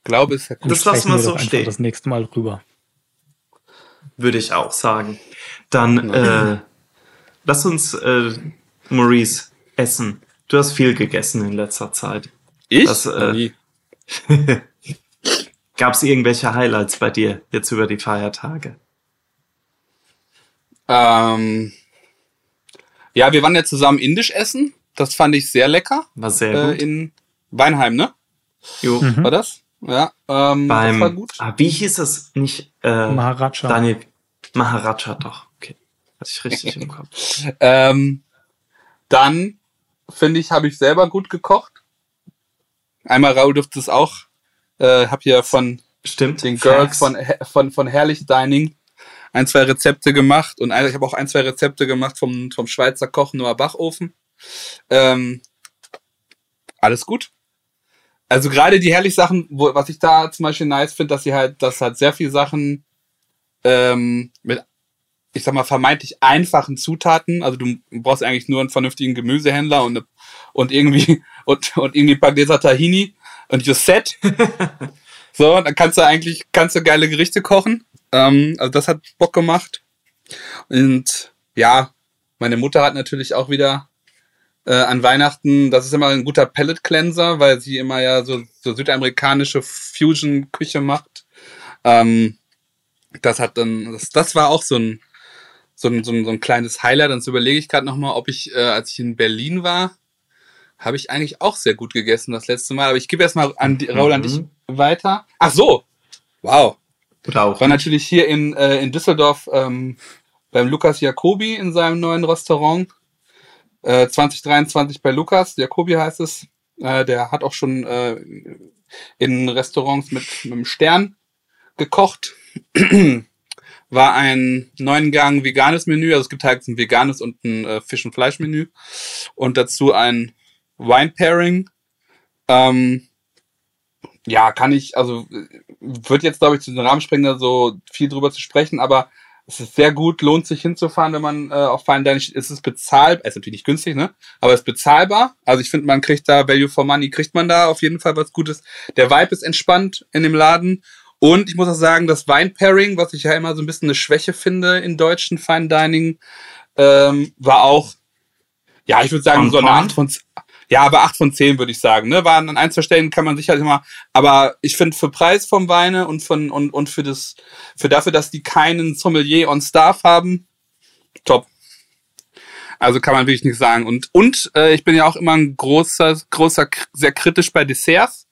Glaube, es ist gut. Das lassen wir so stehen. Das nächste Mal rüber. Würde ich auch sagen. Dann äh, lass uns, äh, Maurice, essen. Du hast viel gegessen in letzter Zeit. Ich? Das, äh, Gab es irgendwelche Highlights bei dir jetzt über die Feiertage? Ähm, ja, wir waren ja zusammen indisch essen. Das fand ich sehr lecker. War sehr äh, gut. In Weinheim, ne? Jo. Mhm. War das? Ja, ähm, Beim, das war gut. Ah, wie hieß es nicht? Äh, Maharaja. Daniel Maharaja, doch. Okay. Hatte ich richtig im Kopf. Ähm, dann, finde ich, habe ich selber gut gekocht. Einmal Raul durfte es auch. Äh, hab hier von Stimmt. den Girls von, von, von Herrlich Dining ein, zwei Rezepte gemacht und ich habe auch ein, zwei Rezepte gemacht vom, vom Schweizer Koch Noah Bachofen. Ähm, alles gut. Also gerade die herrlich Sachen, wo, was ich da zum Beispiel nice finde, dass sie halt, dass halt sehr viel Sachen ähm, mit, ich sag mal, vermeintlich einfachen Zutaten. Also du brauchst eigentlich nur einen vernünftigen Gemüsehändler und, und irgendwie und, und irgendwie ein paar Gläser Tahini und you're set. so, dann kannst du eigentlich, kannst du geile Gerichte kochen. Ähm, also das hat Bock gemacht. Und ja, meine Mutter hat natürlich auch wieder äh, an Weihnachten, das ist immer ein guter Pellet Cleanser, weil sie immer ja so, so südamerikanische Fusion-Küche macht. Ähm, das hat dann, das, das war auch so ein, so ein, so ein, so ein kleines Highlight. Und so überlege ich gerade nochmal, ob ich, äh, als ich in Berlin war, habe ich eigentlich auch sehr gut gegessen das letzte Mal. Aber ich gebe erstmal an die, Raul an dich mhm. weiter. Ach so. Wow. Auch. War natürlich hier in, äh, in Düsseldorf ähm, beim Lukas Jacobi in seinem neuen Restaurant. Äh, 2023 bei Lukas. Jacobi heißt es. Äh, der hat auch schon äh, in Restaurants mit, mit einem Stern gekocht. War ein neun Gang veganes Menü. Also es gibt halt ein veganes und ein äh, Fisch- und Fleischmenü. Und dazu ein Wine Pairing. Ähm, ja, kann ich, also wird jetzt, glaube ich, zu den Rahmen springen, da so viel drüber zu sprechen, aber es ist sehr gut, lohnt sich hinzufahren, wenn man äh, auf Fine Dining ist. Es ist bezahlbar, ist natürlich nicht günstig, ne? Aber es ist bezahlbar. Also ich finde, man kriegt da Value for Money, kriegt man da auf jeden Fall was Gutes. Der Vibe ist entspannt in dem Laden. Und ich muss auch sagen, das Wine Pairing, was ich ja immer so ein bisschen eine Schwäche finde in deutschen Fine Dining, ähm, war auch, ja, ich würde sagen, so eine 8 von, ja, aber 8 von 10 würde ich sagen. Ne? Waren an ein, zwei Stellen kann man sicherlich immer, aber ich finde für Preis vom Weine und von und, und für das, für dafür, dass die keinen Sommelier on Staff haben, top. Also kann man wirklich nicht sagen. Und, und äh, ich bin ja auch immer ein großer, großer, sehr kritisch bei Desserts,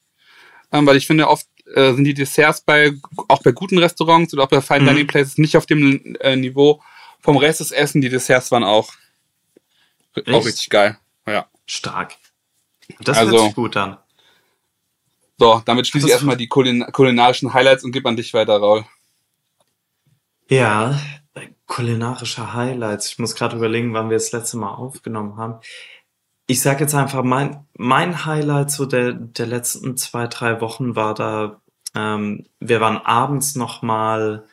ähm, weil ich finde, oft äh, sind die Desserts bei, auch bei guten Restaurants oder auch bei Fine mhm. Dining Places nicht auf dem äh, Niveau vom Rest des Essen. Die Desserts waren auch, auch richtig geil. Ja. Stark. Das also, hört sich gut an. So, damit schließe ich erstmal die kulin kulinarischen Highlights und gebe an dich weiter, Raul. Ja, kulinarische Highlights. Ich muss gerade überlegen, wann wir das letzte Mal aufgenommen haben. Ich sage jetzt einfach, mein, mein Highlight so der, der letzten zwei, drei Wochen war da, ähm, wir waren abends nochmal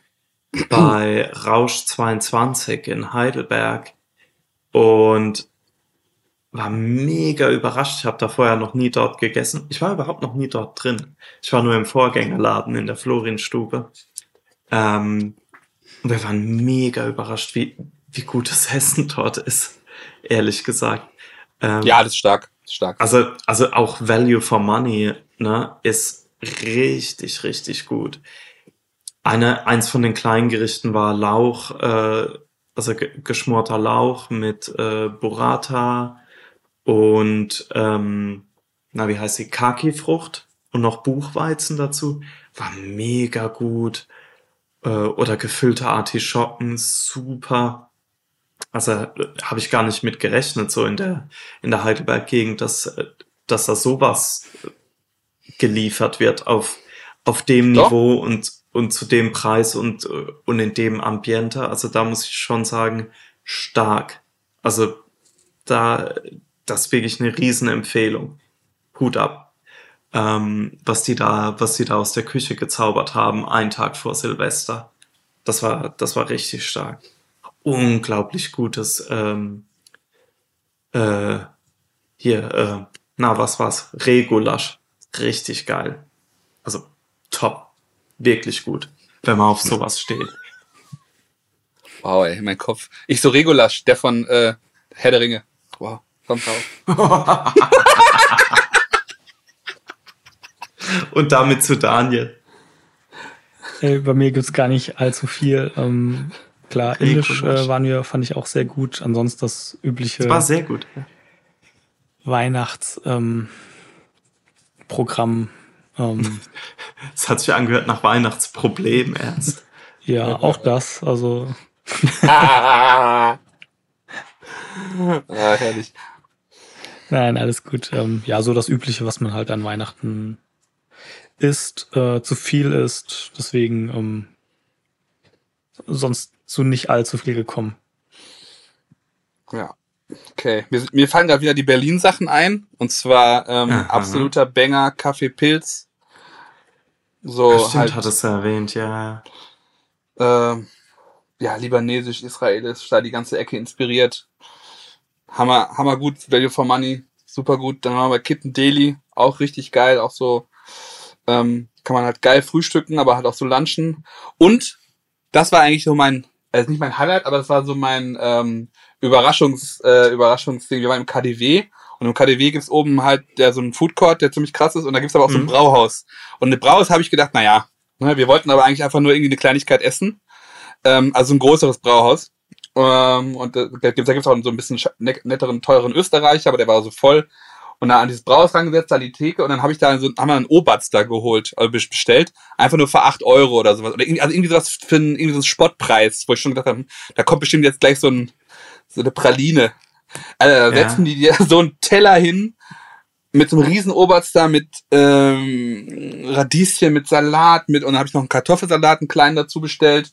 bei Rausch 22 in Heidelberg und war mega überrascht. Ich habe da vorher noch nie dort gegessen. Ich war überhaupt noch nie dort drin. Ich war nur im Vorgängerladen in der Florinstube. Ähm, und wir waren mega überrascht, wie, wie gut das Essen dort ist, ehrlich gesagt. Ähm, ja, das ist stark. stark. Also, also auch Value for Money ne, ist richtig, richtig gut. Eine, eins von den kleinen Gerichten war Lauch, äh, also geschmorter Lauch mit äh, Burrata, und ähm, na, wie heißt sie? Kaki-Frucht und noch Buchweizen dazu. War mega gut. Äh, oder gefüllte Artischocken, super. Also habe ich gar nicht mit gerechnet, so in der, in der Heidelberg-Gegend, dass, dass da sowas geliefert wird auf, auf dem Doch. Niveau und, und zu dem Preis und, und in dem Ambiente. Also da muss ich schon sagen, stark. Also da, das ist wirklich eine Riesenempfehlung. Hut ab. Ähm, was die da, was die da aus der Küche gezaubert haben, einen Tag vor Silvester. Das war, das war richtig stark. Unglaublich gutes, ähm, äh, hier, äh, na, was war's? Regulasch. Richtig geil. Also, top. Wirklich gut, wenn man auf sowas steht. Wow, ey, mein Kopf. Ich so Regulasch, der von äh, Herr der Ringe. Wow. Kommt drauf. Und damit zu Daniel. Hey, bei mir gibt's gar nicht allzu viel. Ähm, klar, Indisch äh, waren wir, fand ich auch sehr gut. Ansonsten das übliche. Das war sehr gut. Weihnachtsprogramm. Ähm, ähm, das hat sich angehört nach Weihnachtsproblem erst. ja, auch das. Also. ah, herrlich. Nein, alles gut. Ähm, ja, so das Übliche, was man halt an Weihnachten isst, äh, zu viel ist. Deswegen ähm, sonst zu nicht allzu viel gekommen. Ja. Okay, mir, mir fallen gerade wieder die Berlin-Sachen ein. Und zwar ähm, absoluter Banger Kaffee Pilz. So Ach, stimmt, halt, hat es erwähnt, ja. Äh, ja, libanesisch, israelisch, da die ganze Ecke inspiriert. Hammer, hammer gut, Value for Money, super gut. Dann haben wir Kitten Daily, auch richtig geil, auch so ähm, kann man halt geil frühstücken, aber halt auch so lunchen. Und das war eigentlich so mein, also nicht mein Highlight, aber das war so mein ähm, Überraschungs, äh, Überraschungsding. Wir waren im KDW und im KDW gibt's oben halt der, so einen Food Court, der ziemlich krass ist und da gibt's aber auch mhm. so ein mhm. Brauhaus. Und ein Brauhaus habe ich gedacht, naja, ne, wir wollten aber eigentlich einfach nur irgendwie eine Kleinigkeit essen. Ähm, also ein größeres Brauhaus. Ähm, und da da gibt's auch so ein bisschen ne-, netteren, teuren Österreicher, aber der war so voll. Und da an dieses Brauhaus rangesetzt, da die Theke und dann habe ich da so, haben wir einen Obatz da geholt, also bestellt, einfach nur für acht Euro oder sowas. Oder irgendwie, also irgendwie sowas für einen, irgendwie so einen Spottpreis, wo ich schon gedacht habe, da kommt bestimmt jetzt gleich so ein, so eine Praline. Also da setzen ja. die dir so einen Teller hin mit so einem riesen Oberst da mit ähm, Radieschen, mit Salat, mit und dann habe ich noch einen Kartoffelsalat, einen kleinen dazu bestellt.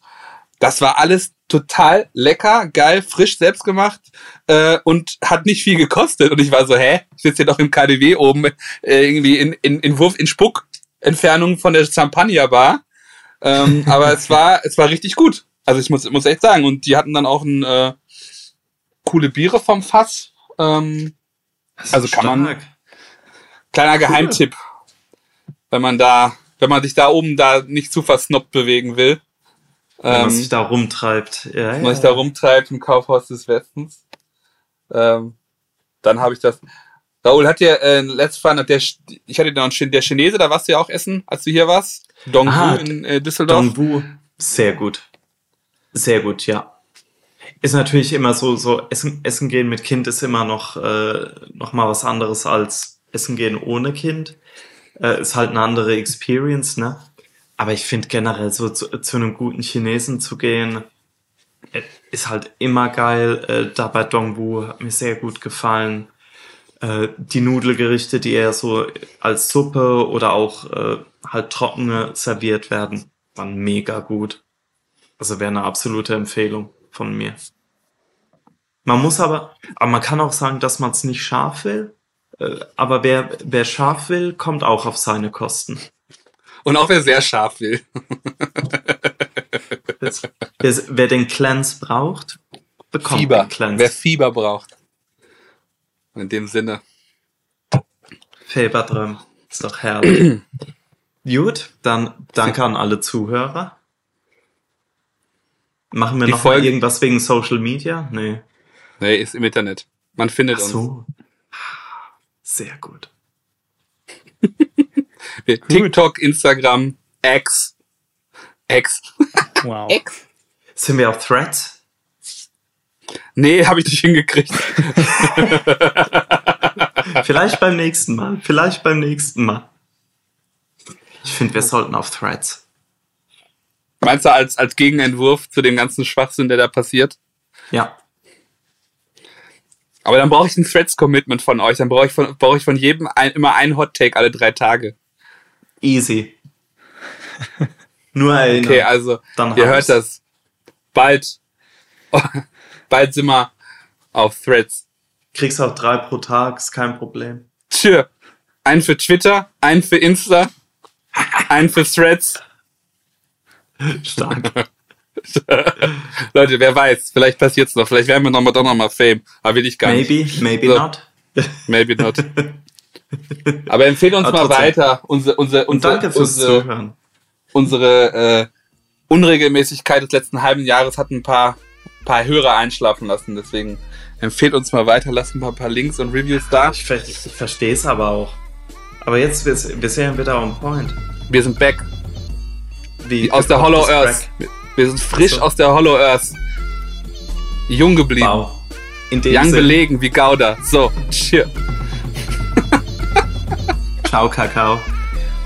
Das war alles total lecker, geil, frisch selbst gemacht äh, und hat nicht viel gekostet. Und ich war so, hä? Ich sitze hier doch im KDW oben, äh, irgendwie in, in, in Wurf, in Spuck-Entfernung von der Champagner-Bar. Ähm, aber es war, es war richtig gut. Also ich muss, muss echt sagen. Und die hatten dann auch ein äh, coole Biere vom Fass. Ähm, also kann man. Kleiner cool. Geheimtipp. Wenn man da, wenn man sich da oben da nicht zu versnoppt bewegen will. Wenn ähm, man sich da rumtreibt. Ja, wenn man sich da rumtreibt im Kaufhaus des Westens. Ähm, dann habe ich das. Raoul hat ja äh, letztes Mal, der, ich hatte noch einen, der Chinese, da warst du ja auch essen, als du hier warst. Dongbu ah, in äh, Düsseldorf. Dongbu, sehr gut. Sehr gut, ja ist natürlich immer so, so Essen, Essen gehen mit Kind ist immer noch, äh, noch mal was anderes als Essen gehen ohne Kind. Äh, ist halt eine andere Experience, ne? Aber ich finde generell so zu, zu einem guten Chinesen zu gehen, äh, ist halt immer geil. Äh, da bei Dongbu hat mir sehr gut gefallen. Äh, die Nudelgerichte, die eher so als Suppe oder auch äh, halt trockene serviert werden, waren mega gut. Also wäre eine absolute Empfehlung von mir. Man muss aber, aber man kann auch sagen, dass man es nicht scharf will. Äh, aber wer, wer scharf will, kommt auch auf seine Kosten. Und auch wer sehr scharf will. das, wer, den Cleanse braucht, bekommt Fieber. den Cleanse. Wer Fieber braucht. In dem Sinne. Feberdröm. Ist doch herrlich. Gut, dann danke an alle Zuhörer. Machen wir Die noch Folge... mal irgendwas wegen Social Media? Nee. Nee, ist im Internet. Man findet Ach so. uns. Sehr gut. TikTok, Instagram, X. X. Wow. X. Sind wir auf Threads? Nee, habe ich nicht hingekriegt. Vielleicht beim nächsten Mal. Vielleicht beim nächsten Mal. Ich finde, wir sollten auf Threads. Meinst du als, als Gegenentwurf zu dem ganzen Schwachsinn, der da passiert? Ja. Aber dann brauche ich ein Threads-Commitment von euch. Dann brauche ich von, brauche ich von jedem ein, immer ein Hot-Take alle drei Tage. Easy. Nur erinnern. Okay, also, dann ihr hört das. Bald, bald sind wir auf Threads. Kriegst auch drei pro Tag, ist kein Problem. Tschö. Einen für Twitter, einen für Insta, einen für Threads. Stark. Leute, wer weiß, vielleicht passiert's noch, vielleicht werden wir noch mal, doch noch mal Fame, aber will ich gar maybe, nicht. Maybe, maybe so. not. Maybe not. aber empfehle uns aber mal weiter. Unsere, unsere, Und danke fürs unsere, Zuhören. Unsere äh, Unregelmäßigkeit des letzten halben Jahres hat ein paar, paar Hörer einschlafen lassen, deswegen empfehlt uns mal weiter, lasst ein paar, paar Links und Reviews da. Ich, ich, ich verstehe es aber auch. Aber jetzt, wir, wir sind wieder on point. Wir sind back. Wie, aus der Hollow Earth. Back. Wir sind frisch so. aus der Hollow Earth. Jung geblieben. Wow. In dem Young belegen wie Gouda. So, cheer. Ciao, Kakao.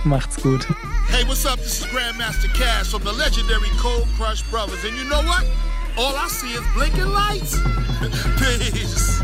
Macht's gut. Hey, what's up? This is Grandmaster Cash from the legendary Cold Crush Brothers. And you know what? All I see is blinking lights. Peace.